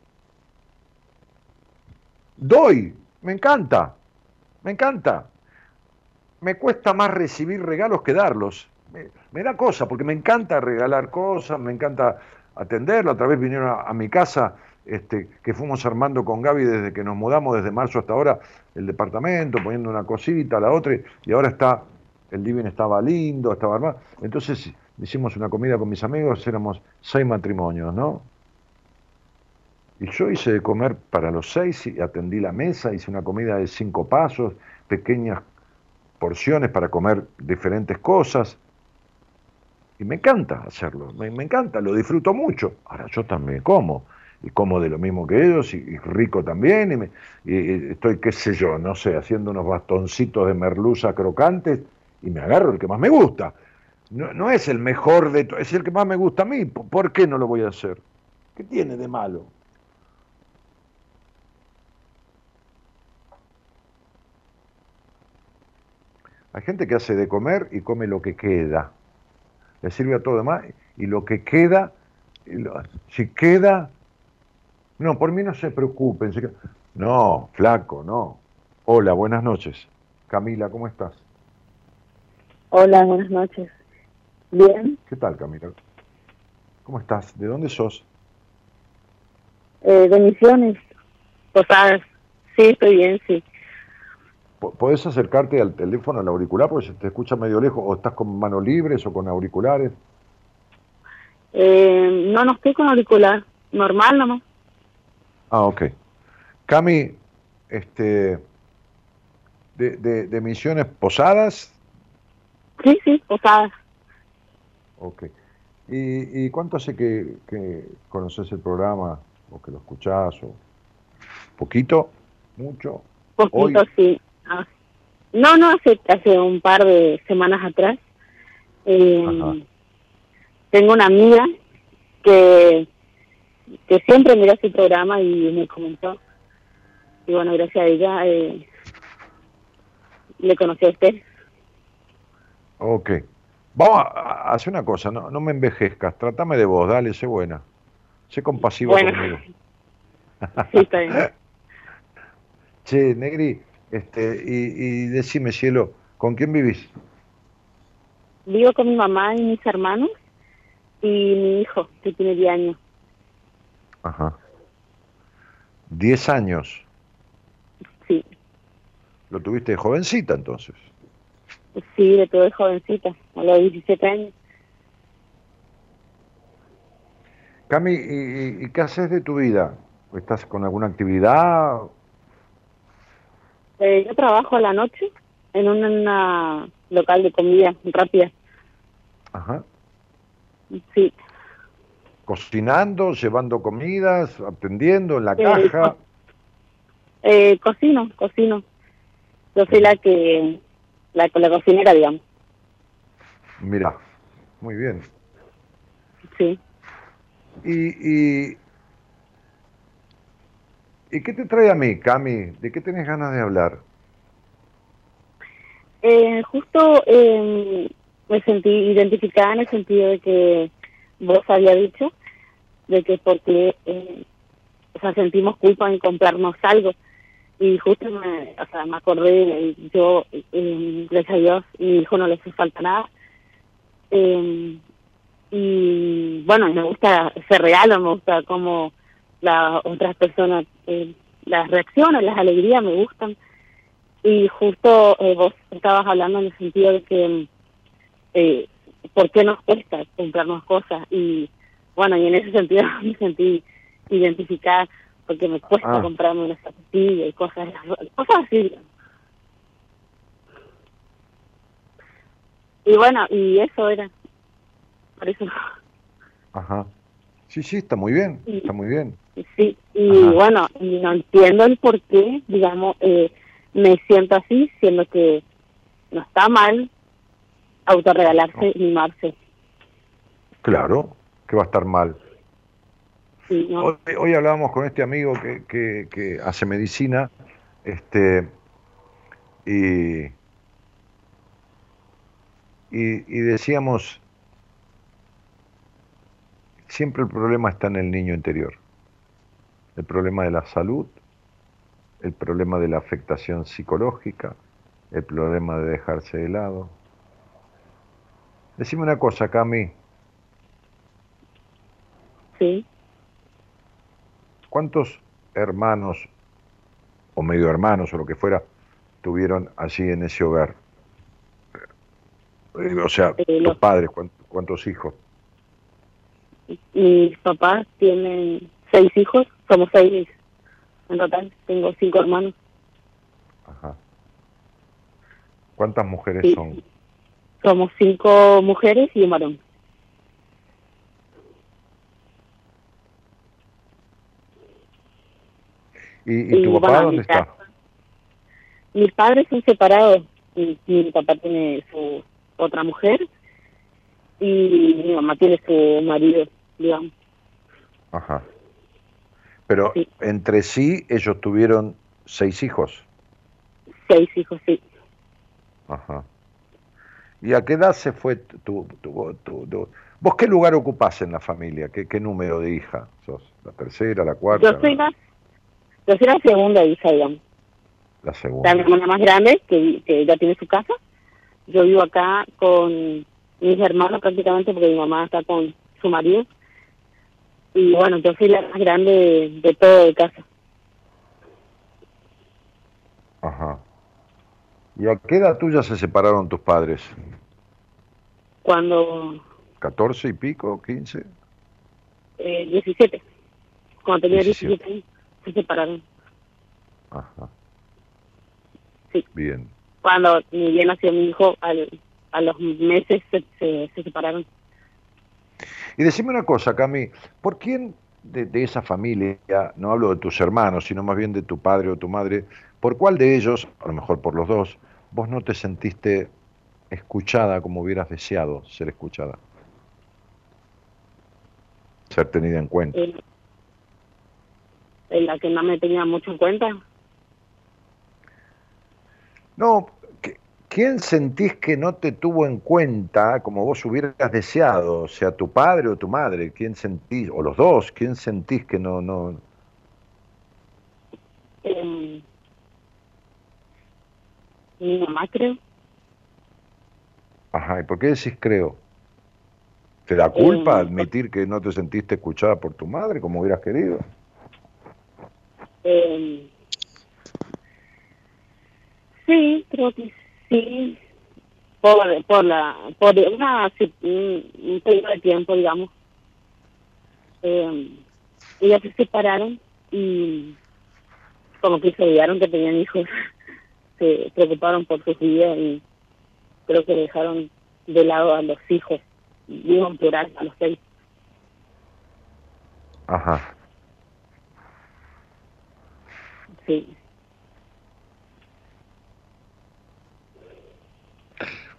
[SPEAKER 2] Doy, me encanta, me encanta. Me cuesta más recibir regalos que darlos me, da cosa, porque me encanta regalar cosas, me encanta atenderlo. Otra vez vinieron a, mi casa, este, que fuimos armando con Gaby desde que nos mudamos, desde marzo hasta ahora, el departamento, poniendo una cosita, la otra, y ahora está, el living estaba lindo, estaba armado. Entonces hicimos una comida con mis amigos, éramos seis matrimonios, ¿no? Y yo hice de comer para los seis y atendí la mesa, hice una comida de cinco pasos, pequeñas porciones para comer diferentes cosas. Y me encanta hacerlo, me, encanta, lo disfruto mucho. Ahora yo también como, y como de lo mismo que ellos, y, rico también, y, estoy, qué sé yo, no sé, haciendo unos bastoncitos de merluza crocantes, y me agarro el que más me gusta. No, no es el mejor de es el que más me gusta a mí. ¿Por qué no lo voy a hacer? ¿Qué tiene de malo? Hay gente que hace de comer y come lo que queda le sirve a todo demás y lo que queda, si queda, no, por mí no se preocupen. No, flaco, no. Hola, buenas noches. Camila, ¿cómo estás?
[SPEAKER 6] Hola, buenas noches. Bien.
[SPEAKER 2] ¿Qué tal, Camila? ¿Cómo estás? ¿De dónde sos?
[SPEAKER 6] Eh, de Misiones, Posadas. Sí, estoy bien, sí.
[SPEAKER 2] ¿Podés acercarte al teléfono, al auricular, porque se te escucha medio lejos? ¿O estás con manos libres o con auriculares?
[SPEAKER 6] Eh, no, no estoy con auricular. Normal nomás.
[SPEAKER 2] Ah, ok. Cami, este, de, de, Misiones Posadas.
[SPEAKER 6] Sí, sí, Posadas.
[SPEAKER 2] Ok. ¿Y, y cuánto hace que, que conoces el programa o que lo escuchás? O... ¿Poquito? ¿Mucho?
[SPEAKER 6] Poquito,
[SPEAKER 2] Hoy.
[SPEAKER 6] sí. Ah, No, no, hace, hace un par de semanas atrás. eh, tengo una amiga que, que siempre mira su programa y me comentó. Y bueno, gracias a ella eh, le conocí a usted.
[SPEAKER 2] Ok. Vamos a, hacer una cosa, no, no me envejezcas, trátame de vos, dale, sé buena. Sé compasiva
[SPEAKER 6] Bueno.
[SPEAKER 2] conmigo.
[SPEAKER 6] Sí, está bien.
[SPEAKER 2] Che, Negri, este, y, y decime, cielo, ¿con quién vivís?
[SPEAKER 6] Vivo con mi mamá y mis hermanos y mi hijo, que tiene 10 años.
[SPEAKER 2] Ajá. Diez años.
[SPEAKER 6] Sí,
[SPEAKER 2] Lo tuviste de jovencita entonces.
[SPEAKER 6] Sí, de todo jovencita, a los 17 años.
[SPEAKER 2] Cami, ¿y, qué haces de tu vida? ¿Estás con alguna actividad?
[SPEAKER 6] Eh, yo trabajo a la noche en una, una local de comida rápida.
[SPEAKER 2] Ajá.
[SPEAKER 6] Sí,
[SPEAKER 2] Cocinando, llevando comidas, atendiendo en la caja.
[SPEAKER 6] eh, cocino, cocino. Yo soy la que, la, la cocinera, digamos.
[SPEAKER 2] Mira, muy bien.
[SPEAKER 6] Sí.
[SPEAKER 2] ¿Y, y, ¿Y qué te trae a mí, Cami? ¿De qué tenés ganas de hablar?
[SPEAKER 6] Eh, justo eh, me sentí identificada en el sentido de que vos había dicho de que porque eh, o sea, sentimos culpa en comprarnos algo y justo me, o sea, me acordé yo eh, gracias a Dios mi hijo no le hace falta nada. Eh, y bueno me gusta ese regalo me gusta como las otras personas eh, las reacciones las alegrías me gustan. Y justo eh, vos estabas hablando en el sentido de que eh, por qué nos cuesta comprarnos cosas y bueno y en ese sentido me sentí identificada porque me cuesta
[SPEAKER 2] Ah.
[SPEAKER 6] comprarme una zapatilla y cosas cosas así y bueno y eso era por eso
[SPEAKER 2] Ajá. Sí, sí, está muy bien, está muy bien.
[SPEAKER 6] Sí, y
[SPEAKER 2] Ajá.
[SPEAKER 6] bueno, y no entiendo el por qué, digamos, eh, me siento así, siendo que no está mal autorregalarse, mimarse.
[SPEAKER 2] Claro, que va a estar mal.
[SPEAKER 6] Sí, ¿no?
[SPEAKER 2] Hoy, hoy hablábamos con este amigo que, que, que hace medicina, este, y, y, y decíamos, siempre el problema está en el niño interior. El problema de la salud, el problema de la afectación psicológica, el problema de dejarse de lado. Decime una cosa, Cami,
[SPEAKER 6] Sí,
[SPEAKER 2] ¿Cuántos hermanos o medio hermanos o lo que fuera tuvieron allí en ese hogar? Eh, O sea,
[SPEAKER 6] Eh,
[SPEAKER 2] los
[SPEAKER 6] los-
[SPEAKER 2] padres, ¿cuán- ¿cuántos hijos?
[SPEAKER 6] mis papás tienen seis hijos, somos seis en total, tengo cinco hermanos.
[SPEAKER 2] Ajá. ¿Cuántas mujeres
[SPEAKER 6] Sí.
[SPEAKER 2] son?
[SPEAKER 6] Somos cinco mujeres y un varón.
[SPEAKER 2] ¿Y, y tu papá
[SPEAKER 6] bueno,
[SPEAKER 2] dónde
[SPEAKER 6] mi
[SPEAKER 2] está?
[SPEAKER 6] Mis padres son separados. y mi papá tiene su otra mujer y mi mamá tiene su marido, digamos.
[SPEAKER 2] Ajá. Pero
[SPEAKER 6] Sí.
[SPEAKER 2] entre sí ellos tuvieron seis hijos.
[SPEAKER 6] Seis hijos, sí.
[SPEAKER 2] Ajá. ¿Y a qué edad se fue tu, tu, tu- tu- tu- ¿Vos qué lugar ocupás en la familia? ¿Qué, qué número de hija sos? ¿La tercera, la cuarta?
[SPEAKER 6] Yo soy la, yo soy la segunda hija, digamos.
[SPEAKER 2] La
[SPEAKER 6] La
[SPEAKER 2] segunda.
[SPEAKER 6] hermana más grande, que, que ya tiene su casa. Yo vivo acá con mis hermanos prácticamente porque mi mamá está con su marido. Y bueno, yo soy la más grande de, de todo de casa.
[SPEAKER 2] Ajá. ¿Y a qué edad tuya se separaron tus padres?
[SPEAKER 6] Cuando
[SPEAKER 2] ¿14 y pico? ¿15?
[SPEAKER 6] eh, 17, cuando tenía
[SPEAKER 2] 17.
[SPEAKER 6] 17 años, se separaron.
[SPEAKER 2] Ajá.
[SPEAKER 6] Sí.
[SPEAKER 2] Bien.
[SPEAKER 6] Cuando ni bien nació mi hijo, al, a los meses se, se, se separaron.
[SPEAKER 2] Y decime una cosa, Cami, ¿por quién de, de, esa familia, no hablo de tus hermanos, sino más bien de tu padre o tu madre, ¿por cuál de ellos, a lo mejor por los dos, vos no te sentiste escuchada como hubieras deseado ser escuchada? Ser tenida en cuenta.
[SPEAKER 6] Eh, en la que no me tenía mucho en cuenta.
[SPEAKER 2] No, ¿quién sentís que no te tuvo en cuenta como vos hubieras deseado? Sea tu padre o tu madre, ¿quién sentís, o los dos, quién sentís que no... no...
[SPEAKER 6] Eh, mi mamá creo.
[SPEAKER 2] Ajá, ¿y por qué decís creo? ¿Te da culpa eh, admitir que no te sentiste escuchada por tu madre como hubieras querido?
[SPEAKER 6] Eh, sí, creo que sí. Por, por la por una un periodo de tiempo, digamos. Eh, ellas se separaron y como que se olvidaron que tenían hijos. se preocuparon por sus vidas y creo que dejaron de lado a los hijos. Digo en plural, a los seis.
[SPEAKER 2] Ajá.
[SPEAKER 6] Sí.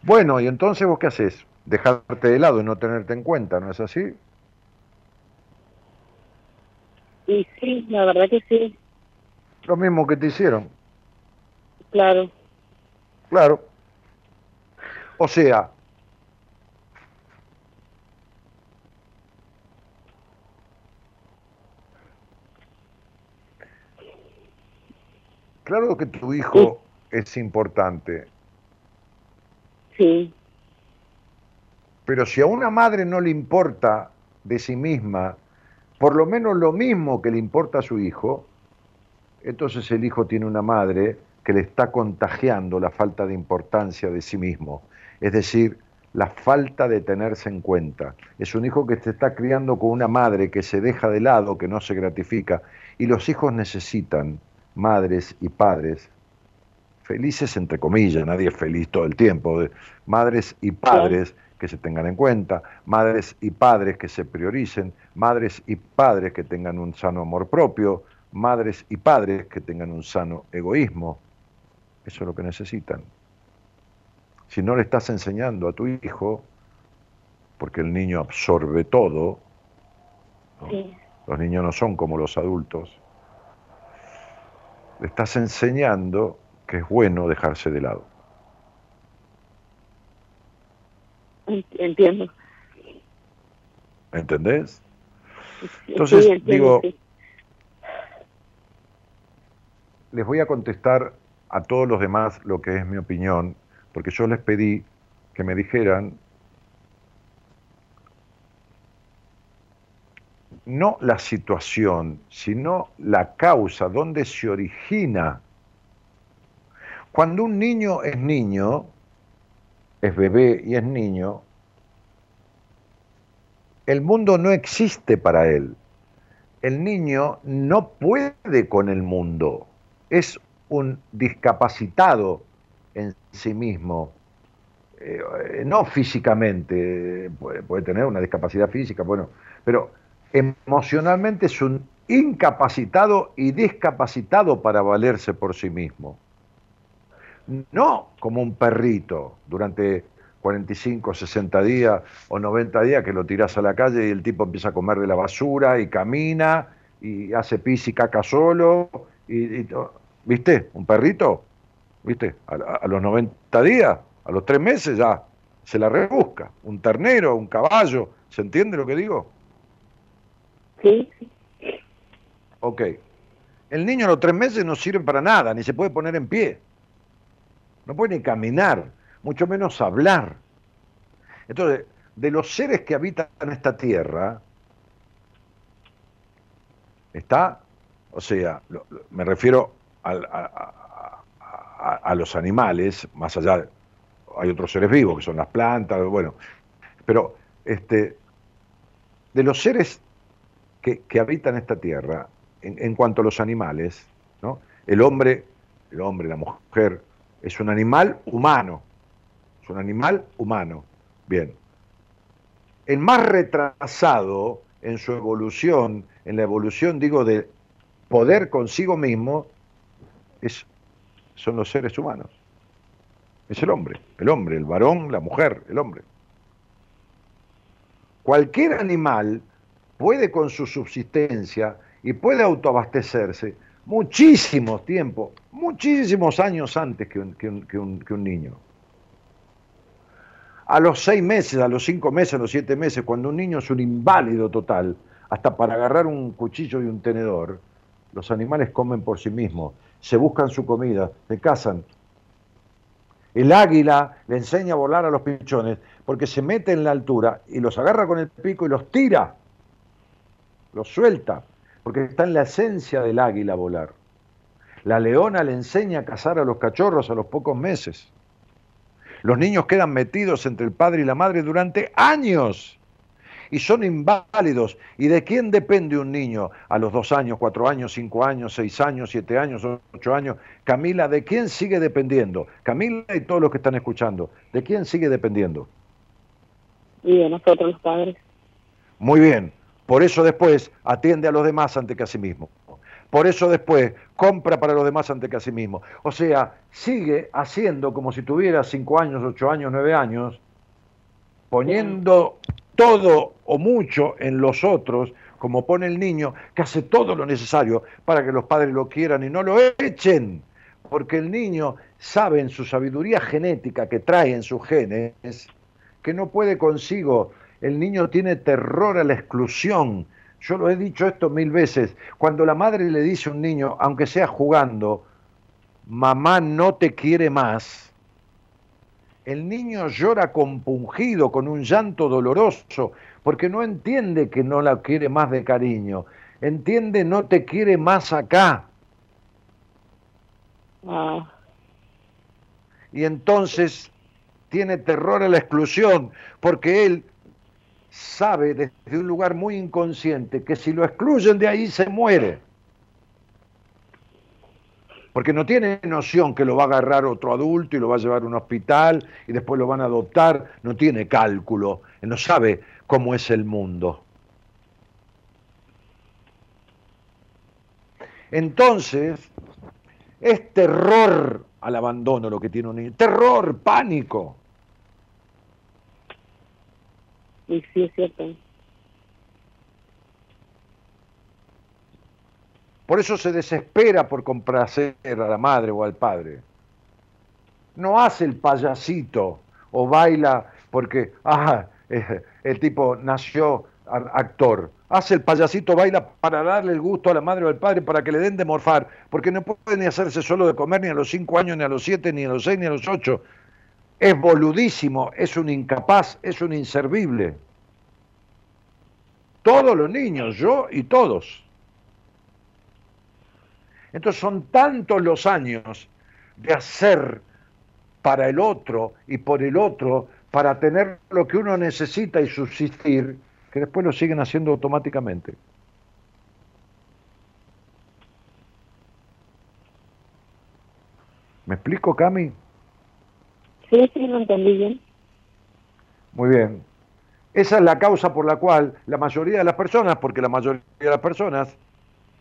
[SPEAKER 2] Bueno, y entonces vos qué haces? Dejarte de lado y no tenerte en cuenta, ¿no es así?
[SPEAKER 6] Y sí, la verdad que sí.
[SPEAKER 2] Lo mismo que te hicieron.
[SPEAKER 6] Claro.
[SPEAKER 2] Claro. O sea, claro que tu hijo es importante.
[SPEAKER 6] Sí.
[SPEAKER 2] Pero si a una madre no le importa de sí misma, por lo menos lo mismo que le importa a su hijo, entonces el hijo tiene una madre que le está contagiando la falta de importancia de sí mismo, es decir, la falta de tenerse en cuenta. Es un hijo que se está criando con una madre que se deja de lado, que no se gratifica, y los hijos necesitan madres y padres felices entre comillas, nadie es feliz todo el tiempo, de madres y padres que se tengan en cuenta, madres y padres que se prioricen, madres y padres que tengan un sano amor propio, madres y padres que tengan un sano egoísmo, eso es lo que necesitan. Si no le estás enseñando a tu hijo, porque el niño absorbe todo, los niños no son como los adultos, le estás enseñando que es bueno dejarse de lado.
[SPEAKER 6] Entiendo.
[SPEAKER 2] ¿Entendés? Entonces, digo, les voy a contestar a todos los demás lo que es mi opinión, porque yo les pedí que me dijeran no la situación, sino la causa, dónde se origina. Cuando un niño es niño, es bebé y es niño, el mundo no existe para él. El niño no puede con el mundo. Es un discapacitado en sí mismo, eh, no físicamente, puede, tener una discapacidad física, bueno, pero emocionalmente es un incapacitado y discapacitado para valerse por sí mismo. No como un perrito durante 45, 60 días o 90 días que lo tiras a la calle y el tipo empieza a comer de la basura y camina y hace pis y caca solo y, y ¿Viste? Un perrito, ¿viste? A, los 90 días, a los 3 meses ya se la rebusca. Un ternero, un caballo. ¿Se entiende lo que digo?
[SPEAKER 6] Sí.
[SPEAKER 2] Ok. El niño a los 3 meses no sirve para nada, ni se puede poner en pie. No puede ni caminar, mucho menos hablar. Entonces, de los seres que habitan esta tierra, está, o sea, me refiero a, los animales, más allá, hay otros seres vivos que son las plantas, bueno, pero este, de los seres que, habitan esta tierra, en, cuanto a los animales, ¿no? el hombre, el hombre, la mujer, es un animal humano, es un animal humano, bien. El más retrasado en su evolución, en la evolución digo de poder consigo mismo, es, son los seres humanos. Es el hombre, el hombre, el varón, la mujer, el hombre. Cualquier animal puede con su subsistencia y puede autoabastecerse muchísimos tiempos, muchísimos años antes que un, que un, niño. A los seis meses, a los cinco meses, a los siete meses, cuando un niño es un inválido total, hasta para agarrar un cuchillo y un tenedor, los animales comen por sí mismos, se buscan su comida, se cazan. El águila le enseña a volar a los pichones porque se mete en la altura y los agarra con el pico y los tira, los suelta porque está en la esencia del águila volar. La leona le enseña a cazar a los cachorros a los pocos meses. Los niños quedan metidos entre el padre y la madre durante años y son inválidos. ¿Y de quién depende un niño a los dos años, cuatro años, cinco años, seis años, siete años, ocho años? Camila, ¿de quién sigue dependiendo? Camila y todos los que están escuchando, ¿de quién sigue dependiendo?
[SPEAKER 6] Y de nosotros los padres.
[SPEAKER 2] Muy bien. Por eso después atiende a los demás ante que a sí mismo. Por eso después compra para los demás ante que a sí mismo. O sea, sigue haciendo como si tuviera cinco años, ocho años, nueve años, poniendo todo o mucho en los otros, como pone el niño, que hace todo lo necesario para que los padres lo quieran y no lo echen. Porque el niño sabe en su sabiduría genética que trae en sus genes que no puede consigo el niño tiene terror a la exclusión. Yo lo he dicho esto mil veces. Cuando la madre le dice a un niño, aunque sea jugando, mamá no te quiere más, el niño llora compungido, con un llanto doloroso, porque no entiende que no la quiere más de cariño. Entiende, no te quiere más acá. Ah. Y entonces tiene terror a la exclusión, porque él sabe desde un lugar muy inconsciente que si lo excluyen de ahí se muere. Porque no tiene noción que lo va a agarrar otro adulto y lo va a llevar a un hospital y después lo van a adoptar. No tiene cálculo, no sabe cómo es el mundo. Entonces, es terror al abandono lo que tiene un niño. Terror, pánico.
[SPEAKER 6] Y sí, es cierto.
[SPEAKER 2] Por eso se desespera por complacer a la madre o al padre. No hace el payasito o baila porque, ah, el tipo nació actor. Hace el payasito, baila para darle el gusto a la madre o al padre para que le den de morfar, porque no puede ni hacerse solo de comer ni a los cinco años, ni a los siete, ni a los seis, ni a los ocho es boludísimo, es un incapaz, es un inservible. Todos los niños, yo y todos. Entonces son tantos los años de hacer para el otro y por el otro, para tener lo que uno necesita y subsistir, que después lo siguen haciendo automáticamente. ¿Me explico, Cami?
[SPEAKER 6] Lo entendí bien.
[SPEAKER 2] Muy bien. Esa es la causa por la cual la mayoría de las personas, porque la mayoría de las personas,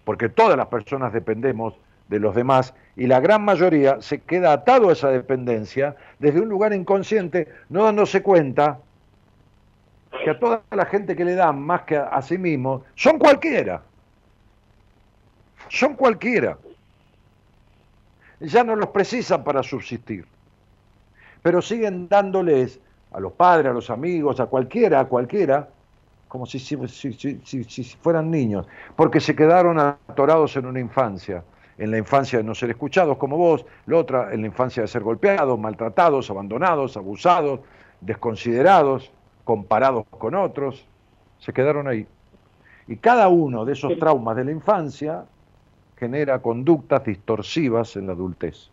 [SPEAKER 2] porque todas las personas dependemos de los demás y la gran mayoría se queda atado a esa dependencia desde un lugar inconsciente, no dándose cuenta que a toda la gente que le dan más que a, sí mismo, son cualquiera. Son cualquiera. Ya no los precisan para subsistir pero siguen dándoles a los padres, a los amigos, a cualquiera, a cualquiera, como si, si, fueran niños, porque se quedaron atorados en una infancia, en la infancia de no ser escuchados como vos, la otra en la infancia de ser golpeados, maltratados, abandonados, abusados, desconsiderados, comparados con otros, se quedaron ahí. Y cada uno de esos traumas de la infancia genera conductas distorsivas en la adultez.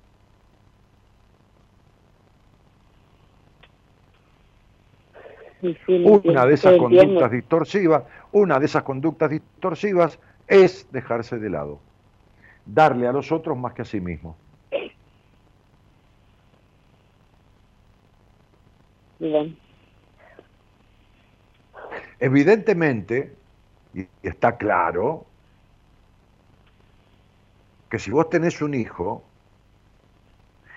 [SPEAKER 2] Una de esas conductas distorsivas, una de esas conductas distorsivas es dejarse de lado, darle a los otros más que a sí mismo. Evidentemente, y está claro, que si vos tenés un hijo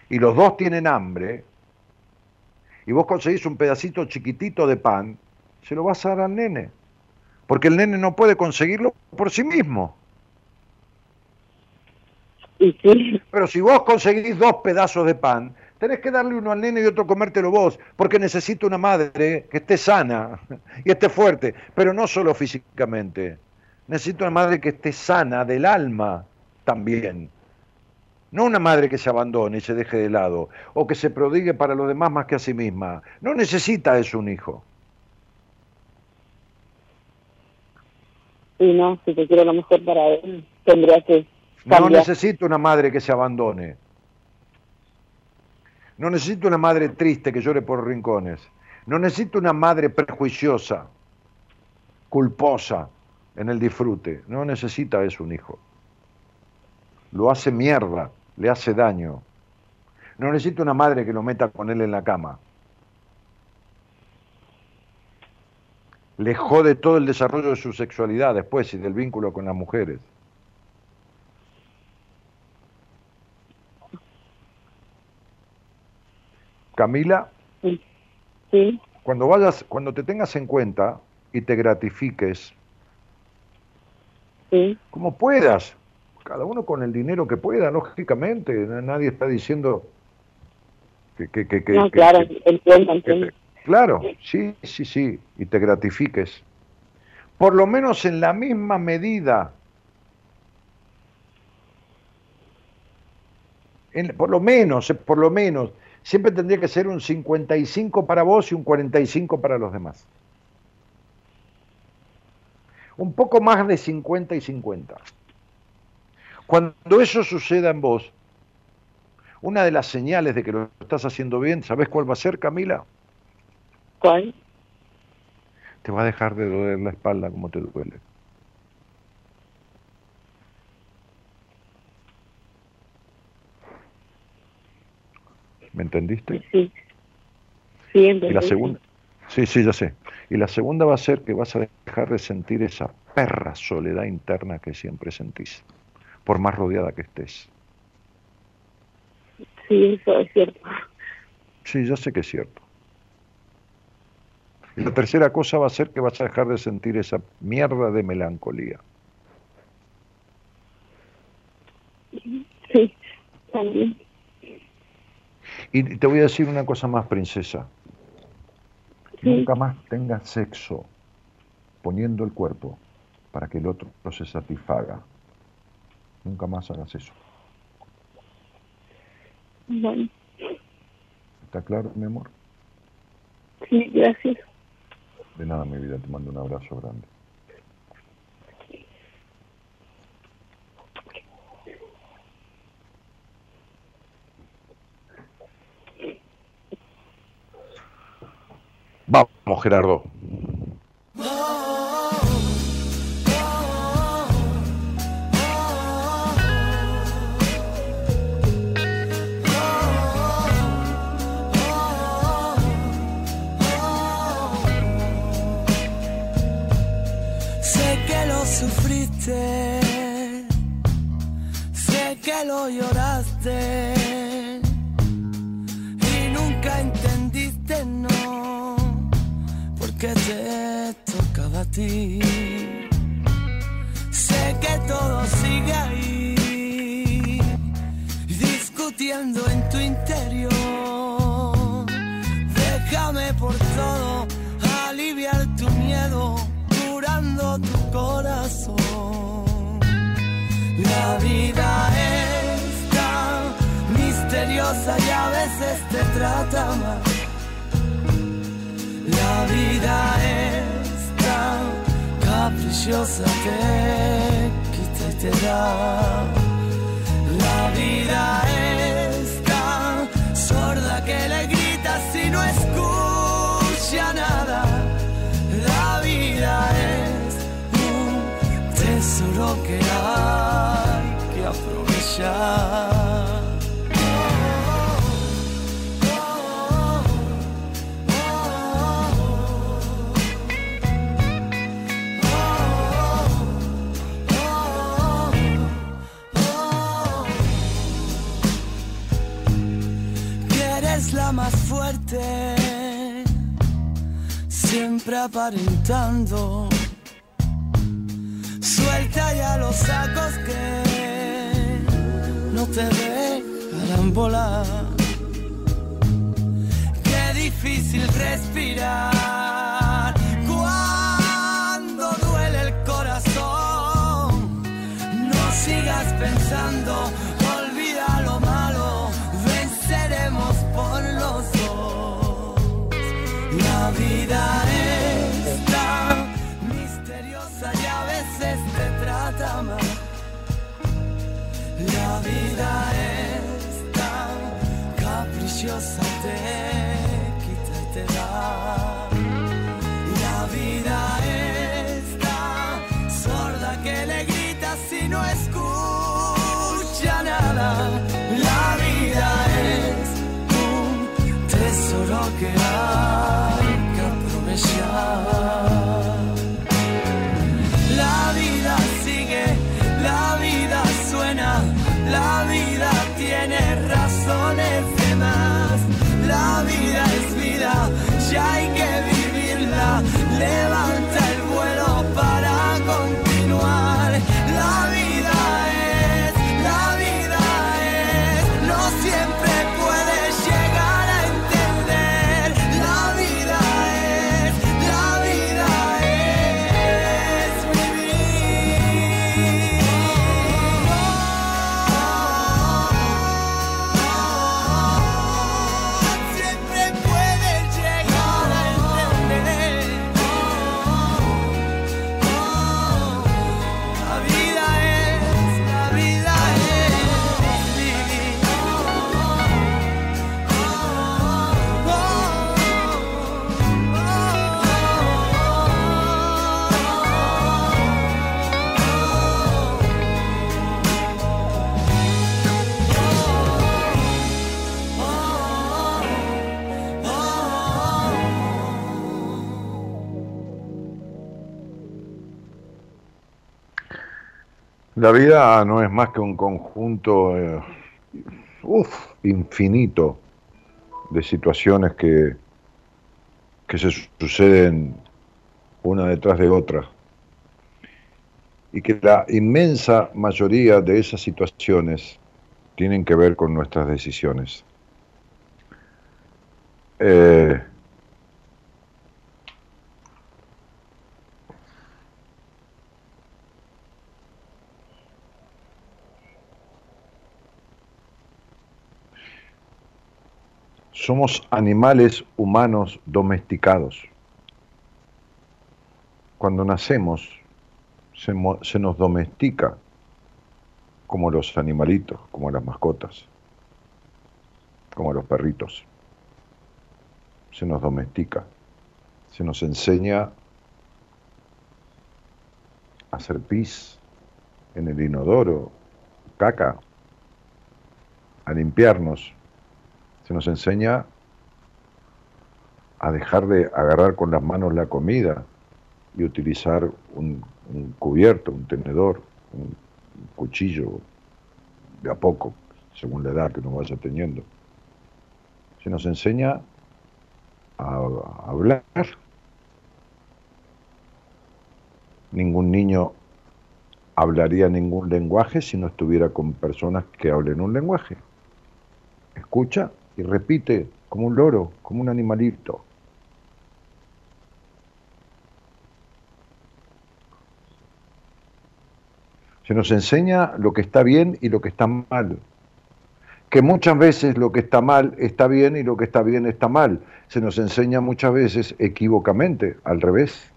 [SPEAKER 2] y los dos tienen hambre, y vos conseguís un pedacito chiquitito de pan, se lo vas a dar al nene, porque el nene no puede conseguirlo por sí mismo. Pero si vos conseguís dos pedazos de pan, tenés que darle uno al nene y otro comértelo vos, porque necesita una madre que esté sana y esté fuerte, pero no solo físicamente. Necesita una madre que esté sana del alma también. No una madre que se abandone y se deje de lado, o que se prodigue para los demás más que a sí misma. No necesita eso un hijo.
[SPEAKER 6] Y no, si te quiero lo mejor para él, tendría que
[SPEAKER 2] no necesito una madre que se abandone. No necesito una madre triste que llore por rincones. No necesito una madre prejuiciosa, culposa en el disfrute. No necesita eso un hijo. Lo hace mierda, le hace daño. No necesito una madre que lo meta con él en la cama. Le jode todo el desarrollo de su sexualidad después y del vínculo con las mujeres. Camila,
[SPEAKER 6] sí.
[SPEAKER 2] cuando vayas, cuando te tengas en cuenta y te gratifiques,
[SPEAKER 6] sí.
[SPEAKER 2] como puedas, cada uno con el dinero que pueda, lógicamente, nadie está diciendo que... que, que,
[SPEAKER 6] no, claro,
[SPEAKER 2] claro, sí, sí, sí, y te gratifiques, por lo menos en la misma medida. Por lo menos, eh, por lo menos, siempre tendría que ser un 55 para vos y un 45 para los demás. Un poco más de 50 y 50. Cuando eso suceda en vos, una de las señales de que lo estás haciendo bien, ¿sabes cuál va a ser, Camila?
[SPEAKER 6] ¿Cuál?
[SPEAKER 2] Te va a dejar de doler la espalda como te duele. ¿Me entendiste?
[SPEAKER 6] Sí. Sí,
[SPEAKER 2] Y la segunda, sí, sí, ya sé. Y la segunda va a ser que vas a dejar de sentir esa perra soledad interna que siempre sentís, por más rodeada que estés.
[SPEAKER 6] Sí, eso es cierto.
[SPEAKER 2] Sí, ya sé que es cierto. Y la tercera cosa va a ser que vas a dejar de sentir esa mierda de melancolía.
[SPEAKER 6] Sí, también.
[SPEAKER 2] Y te voy a decir una cosa más, princesa. Nunca más tengas sexo poniendo el cuerpo para que el otro se satisfaga. Nunca más hagas eso.
[SPEAKER 6] Bueno.
[SPEAKER 2] ¿Está claro, mi amor?
[SPEAKER 6] Sí, gracias.
[SPEAKER 2] De nada, mi vida, te mando un abrazo grande. Vamos, Gerardo.
[SPEAKER 5] Sé que lo lloraste y nunca entendiste no que te tocaba a ti. Sé que todo sigue ahí, discutiendo en tu interior. Déjame por todo aliviar tu miedo, curando tu corazón. La vida es tan misteriosa y a veces te trata mal la vida es tan caprichosa, te quita y te da. La vida es tan sorda que le grita si no escucha nada. La vida es un tesoro que hay aprovechar. Eres la más fuerte, siempre aparentando. Suelta ya los sacos que no te dejarán volar. Qué difícil respirar cuando duele el corazón. No sigas pensando caprichosa, te quita y te da. La La vida no es
[SPEAKER 2] más que un conjunto eh, infinito de situaciones que, que se suceden una detrás de otra. Y que la inmensa mayoría de esas situaciones tienen que ver con nuestras decisiones. Eh, somos animales humanos domesticados. Cuando nacemos, se, nos domestica como los animalitos, como las mascotas, como los perritos. Se nos domestica, se nos enseña a hacer pis en el inodoro, caca, a limpiarnos, se nos enseña a dejar de agarrar con las manos la comida y utilizar un, cubierto, un tenedor, un, cuchillo, de a poco, según la edad que uno vaya teniendo. Se nos enseña a hablar. Ningún niño hablaría ningún lenguaje si no estuviera con personas que hablen un lenguaje. Escucha y repite como un loro, como un animalito. Se nos enseña lo que está bien y lo que está mal. Que muchas veces lo que está mal está bien y lo que está bien está mal. Se nos enseña muchas veces equivocamente, al revés.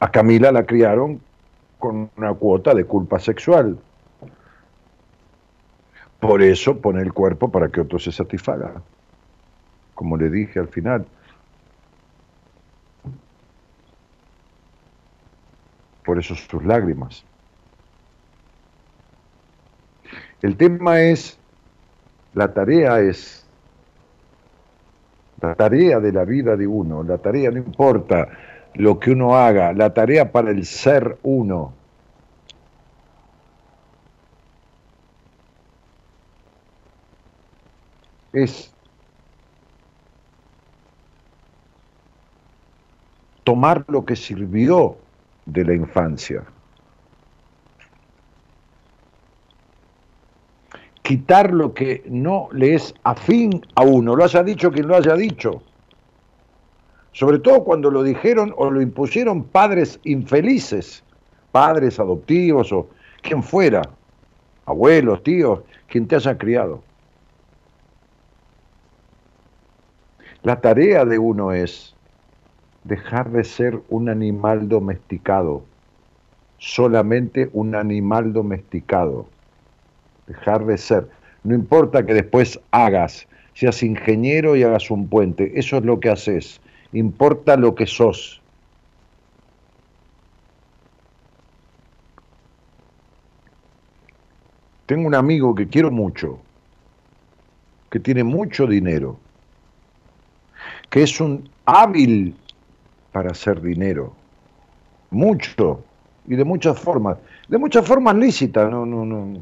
[SPEAKER 2] A Camila la criaron con una cuota de culpa sexual. Por eso pone el cuerpo para que otro se satisfaga. Como le dije al final. Por eso sus lágrimas. El tema es, la tarea es, la tarea de la vida de uno, la tarea no importa lo que uno haga, la tarea para el ser uno es tomar lo que sirvió de la infancia, quitar lo que no le es afín a uno, lo haya dicho quien lo haya dicho, sobre todo cuando lo dijeron o lo impusieron padres infelices, padres adoptivos o quien fuera, abuelos, tíos, quien te haya criado. La tarea de uno es dejar de ser un animal domesticado, solamente un animal domesticado. Dejar de ser. No importa que después hagas, seas ingeniero y hagas un puente, eso es lo que haces. Importa lo que sos. Tengo un amigo que quiero mucho, que tiene mucho dinero, que es un hábil para hacer dinero. Mucho. Y de muchas formas. De muchas formas lícitas. No, no, no.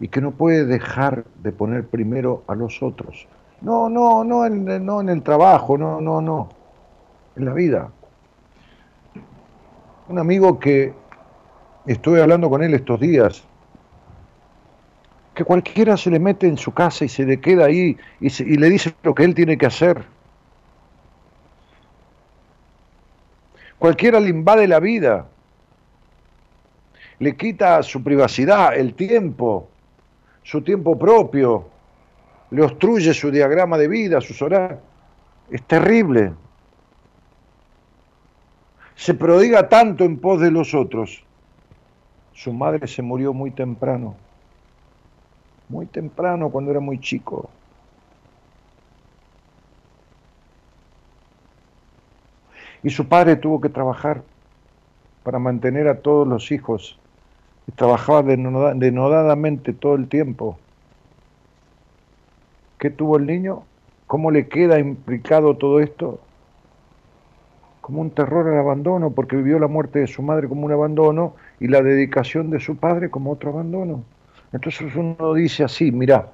[SPEAKER 2] Y que no puede dejar de poner primero a los otros. No, no, no en, no en el trabajo, no, no, no. En la vida. Un amigo que estuve hablando con él estos días, que cualquiera se le mete en su casa y se le queda ahí y, le dice lo que él tiene que hacer. Cualquiera le invade la vida, le quita su privacidad, el tiempo, su tiempo propio, le obstruye su diagrama de vida, sus horarios. Es terrible. Se prodiga tanto en pos de los otros. Su madre se murió muy temprano muy temprano, cuando era muy chico. Y su padre tuvo que trabajar para mantener a todos los hijos. Y trabajaba denodadamente todo el tiempo. ¿Qué tuvo el niño? ¿Cómo le queda implicado todo esto? Como un terror al abandono, porque vivió la muerte de su madre como un abandono y la dedicación de su padre como otro abandono. Entonces uno dice así, mira,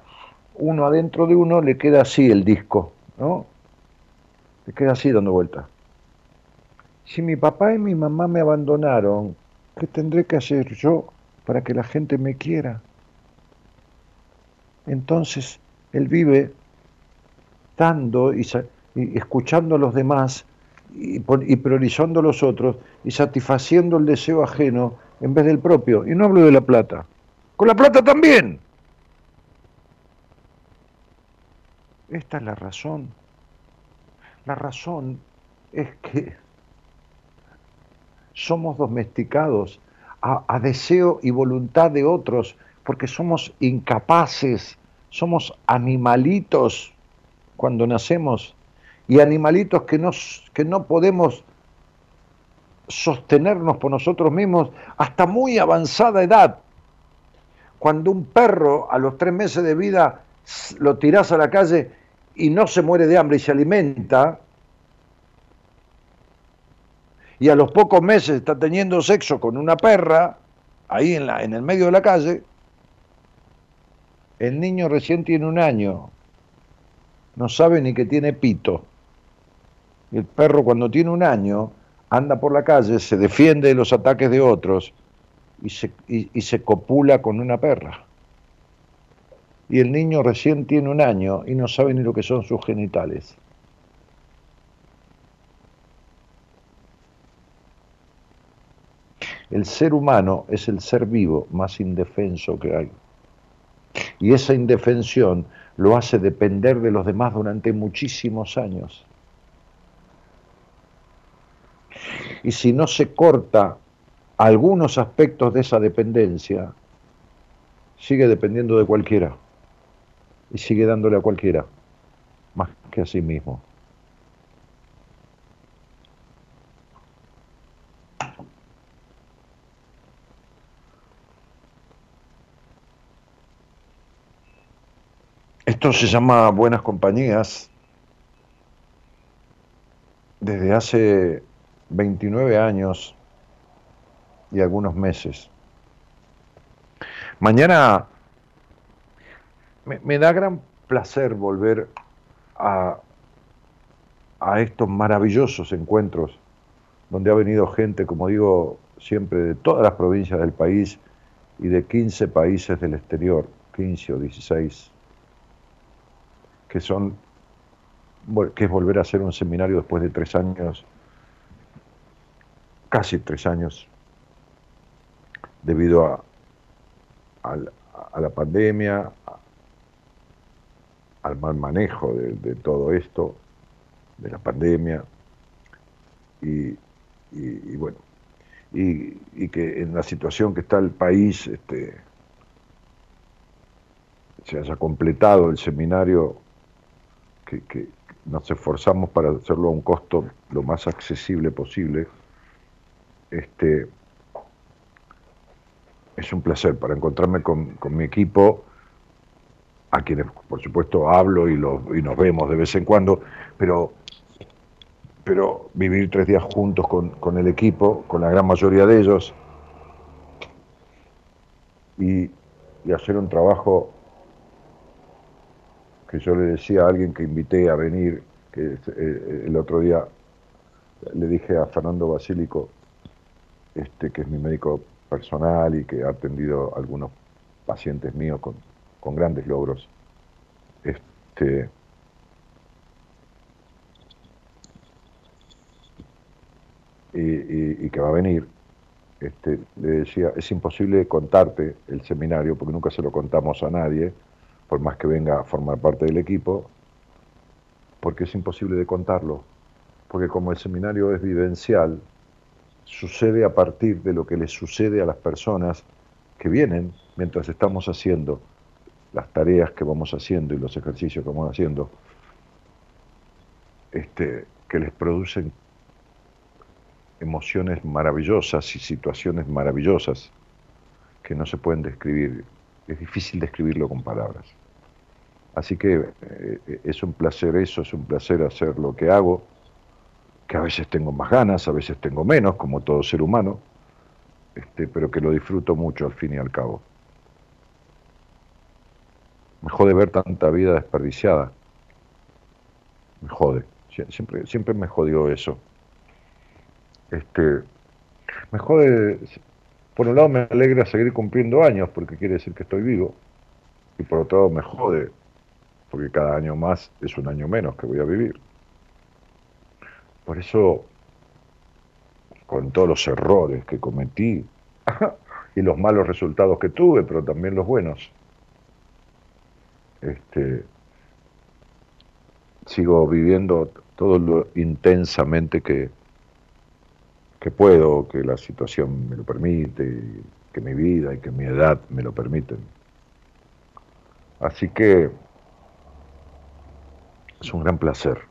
[SPEAKER 2] uno adentro de uno le queda así el disco, ¿no? Le queda así dando vuelta. Si mi papá y mi mamá me abandonaron, ¿qué tendré que hacer yo para que la gente me quiera? Entonces él vive dando y, escuchando a los demás y, y priorizando a los otros y satisfaciendo el deseo ajeno en vez del propio. Y no hablo de la plata, con la plata también. Esta es la razón. La razón es que somos domesticados a, deseo y voluntad de otros porque somos incapaces, somos animalitos cuando nacemos y animalitos que, que no podemos sostenernos por nosotros mismos hasta muy avanzada edad cuando un perro a los tres meses de vida lo tirás a la calle y no se muere de hambre y se alimenta, y a los pocos meses está teniendo sexo con una perra, ahí en, la, en el medio de la calle, el niño recién tiene un año, no sabe ni que tiene pito. Y el perro cuando tiene un año anda por la calle, se defiende de los ataques de otros y se, y, se copula con una perra. Y el niño recién tiene un año y no sabe ni lo que son sus genitales. El ser humano es el ser vivo más indefenso que hay. Y esa indefensión lo hace depender de los demás durante muchísimos años. Y si no se corta algunos aspectos de esa dependencia, sigue dependiendo de cualquiera y sigue dándole a cualquiera, más que a sí mismo. Esto se llama Buenas Compañías. Desde hace 29 años y algunos meses. Mañana me, da gran placer volver a, a estos maravillosos encuentros donde ha venido gente, como digo siempre, de todas las provincias del país y de 15 países del exterior, 15 o 16, que son que es volver a hacer un seminario después de tres años, casi tres años, debido a, la pandemia, al mal manejo de, todo esto, de la pandemia, y, bueno, y, que en la situación que está el país este, se haya completado el seminario que, nos esforzamos para hacerlo a un costo lo más accesible posible. Este, es un placer para encontrarme con, mi equipo, a quienes por supuesto hablo y, y, nos vemos de vez en cuando, pero, pero vivir tres días juntos con, con el equipo, con la gran mayoría de ellos, y, y hacer un trabajo que yo le decía a alguien que invité a venir, que eh, el otro día le dije a Fernando Basílico, este, que es mi médico personal y que ha atendido algunos pacientes míos con, con grandes logros, este, y, y, que va a venir, este, le decía, es imposible contarte el seminario porque nunca se lo contamos a nadie, por más que venga a formar parte del equipo, porque es imposible de contarlo, porque como el seminario es vivencial, sucede a partir de lo que les sucede a las personas que vienen mientras estamos haciendo las tareas que vamos haciendo y los ejercicios que vamos haciendo, este, que les producen emociones maravillosas y situaciones maravillosas que no se pueden describir. Es difícil describirlo con palabras. Así que eh, es un placer eso, es un placer hacer lo que hago, que a veces tengo más ganas, a veces tengo menos, como todo ser humano, este, pero que lo disfruto mucho al fin y al cabo. Me jode ver tanta vida desperdiciada. Me jode. Siempre, siempre me jodió eso. Este, me jode, por un lado me alegra seguir cumpliendo años porque quiere decir que estoy vivo, y por otro lado me jode porque cada año más es un año menos que voy a vivir. Por eso, con todos los errores que cometí y los malos resultados que tuve, pero también los buenos, este, sigo viviendo todo lo intensamente que, que puedo, que la situación me lo permite, que mi vida y que mi edad me lo permiten. Así que es un gran placer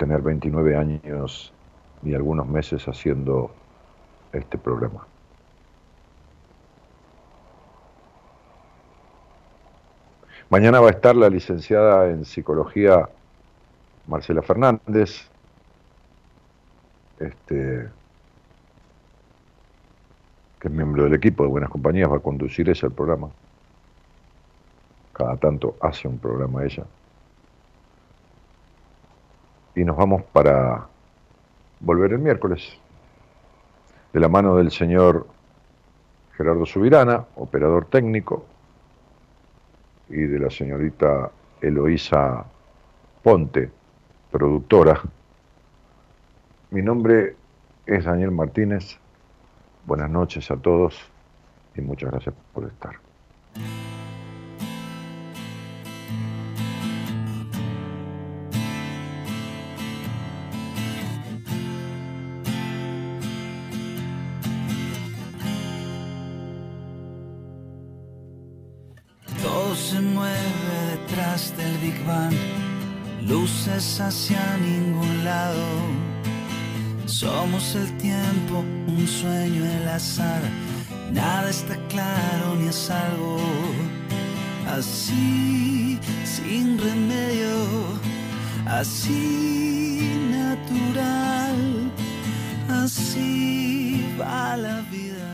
[SPEAKER 2] tener 29 años y algunos meses haciendo este programa. Mañana va a estar la licenciada en psicología Marcela Fernández, este, que es miembro del equipo de Buenas Compañías, va a conducir ese programa. Cada tanto hace un programa ella y nos vamos para volver el miércoles de la mano del señor Gerardo Subirana, operador técnico, y de la señorita Eloísa Ponte, productora. Mi nombre es Daniel Martínez. Buenas noches a todos y muchas gracias por estar.
[SPEAKER 5] Hacia ningún lado. Somos el tiempo, un sueño, el azar. Nada está claro ni es algo así, sin remedio, así natural, así va la vida.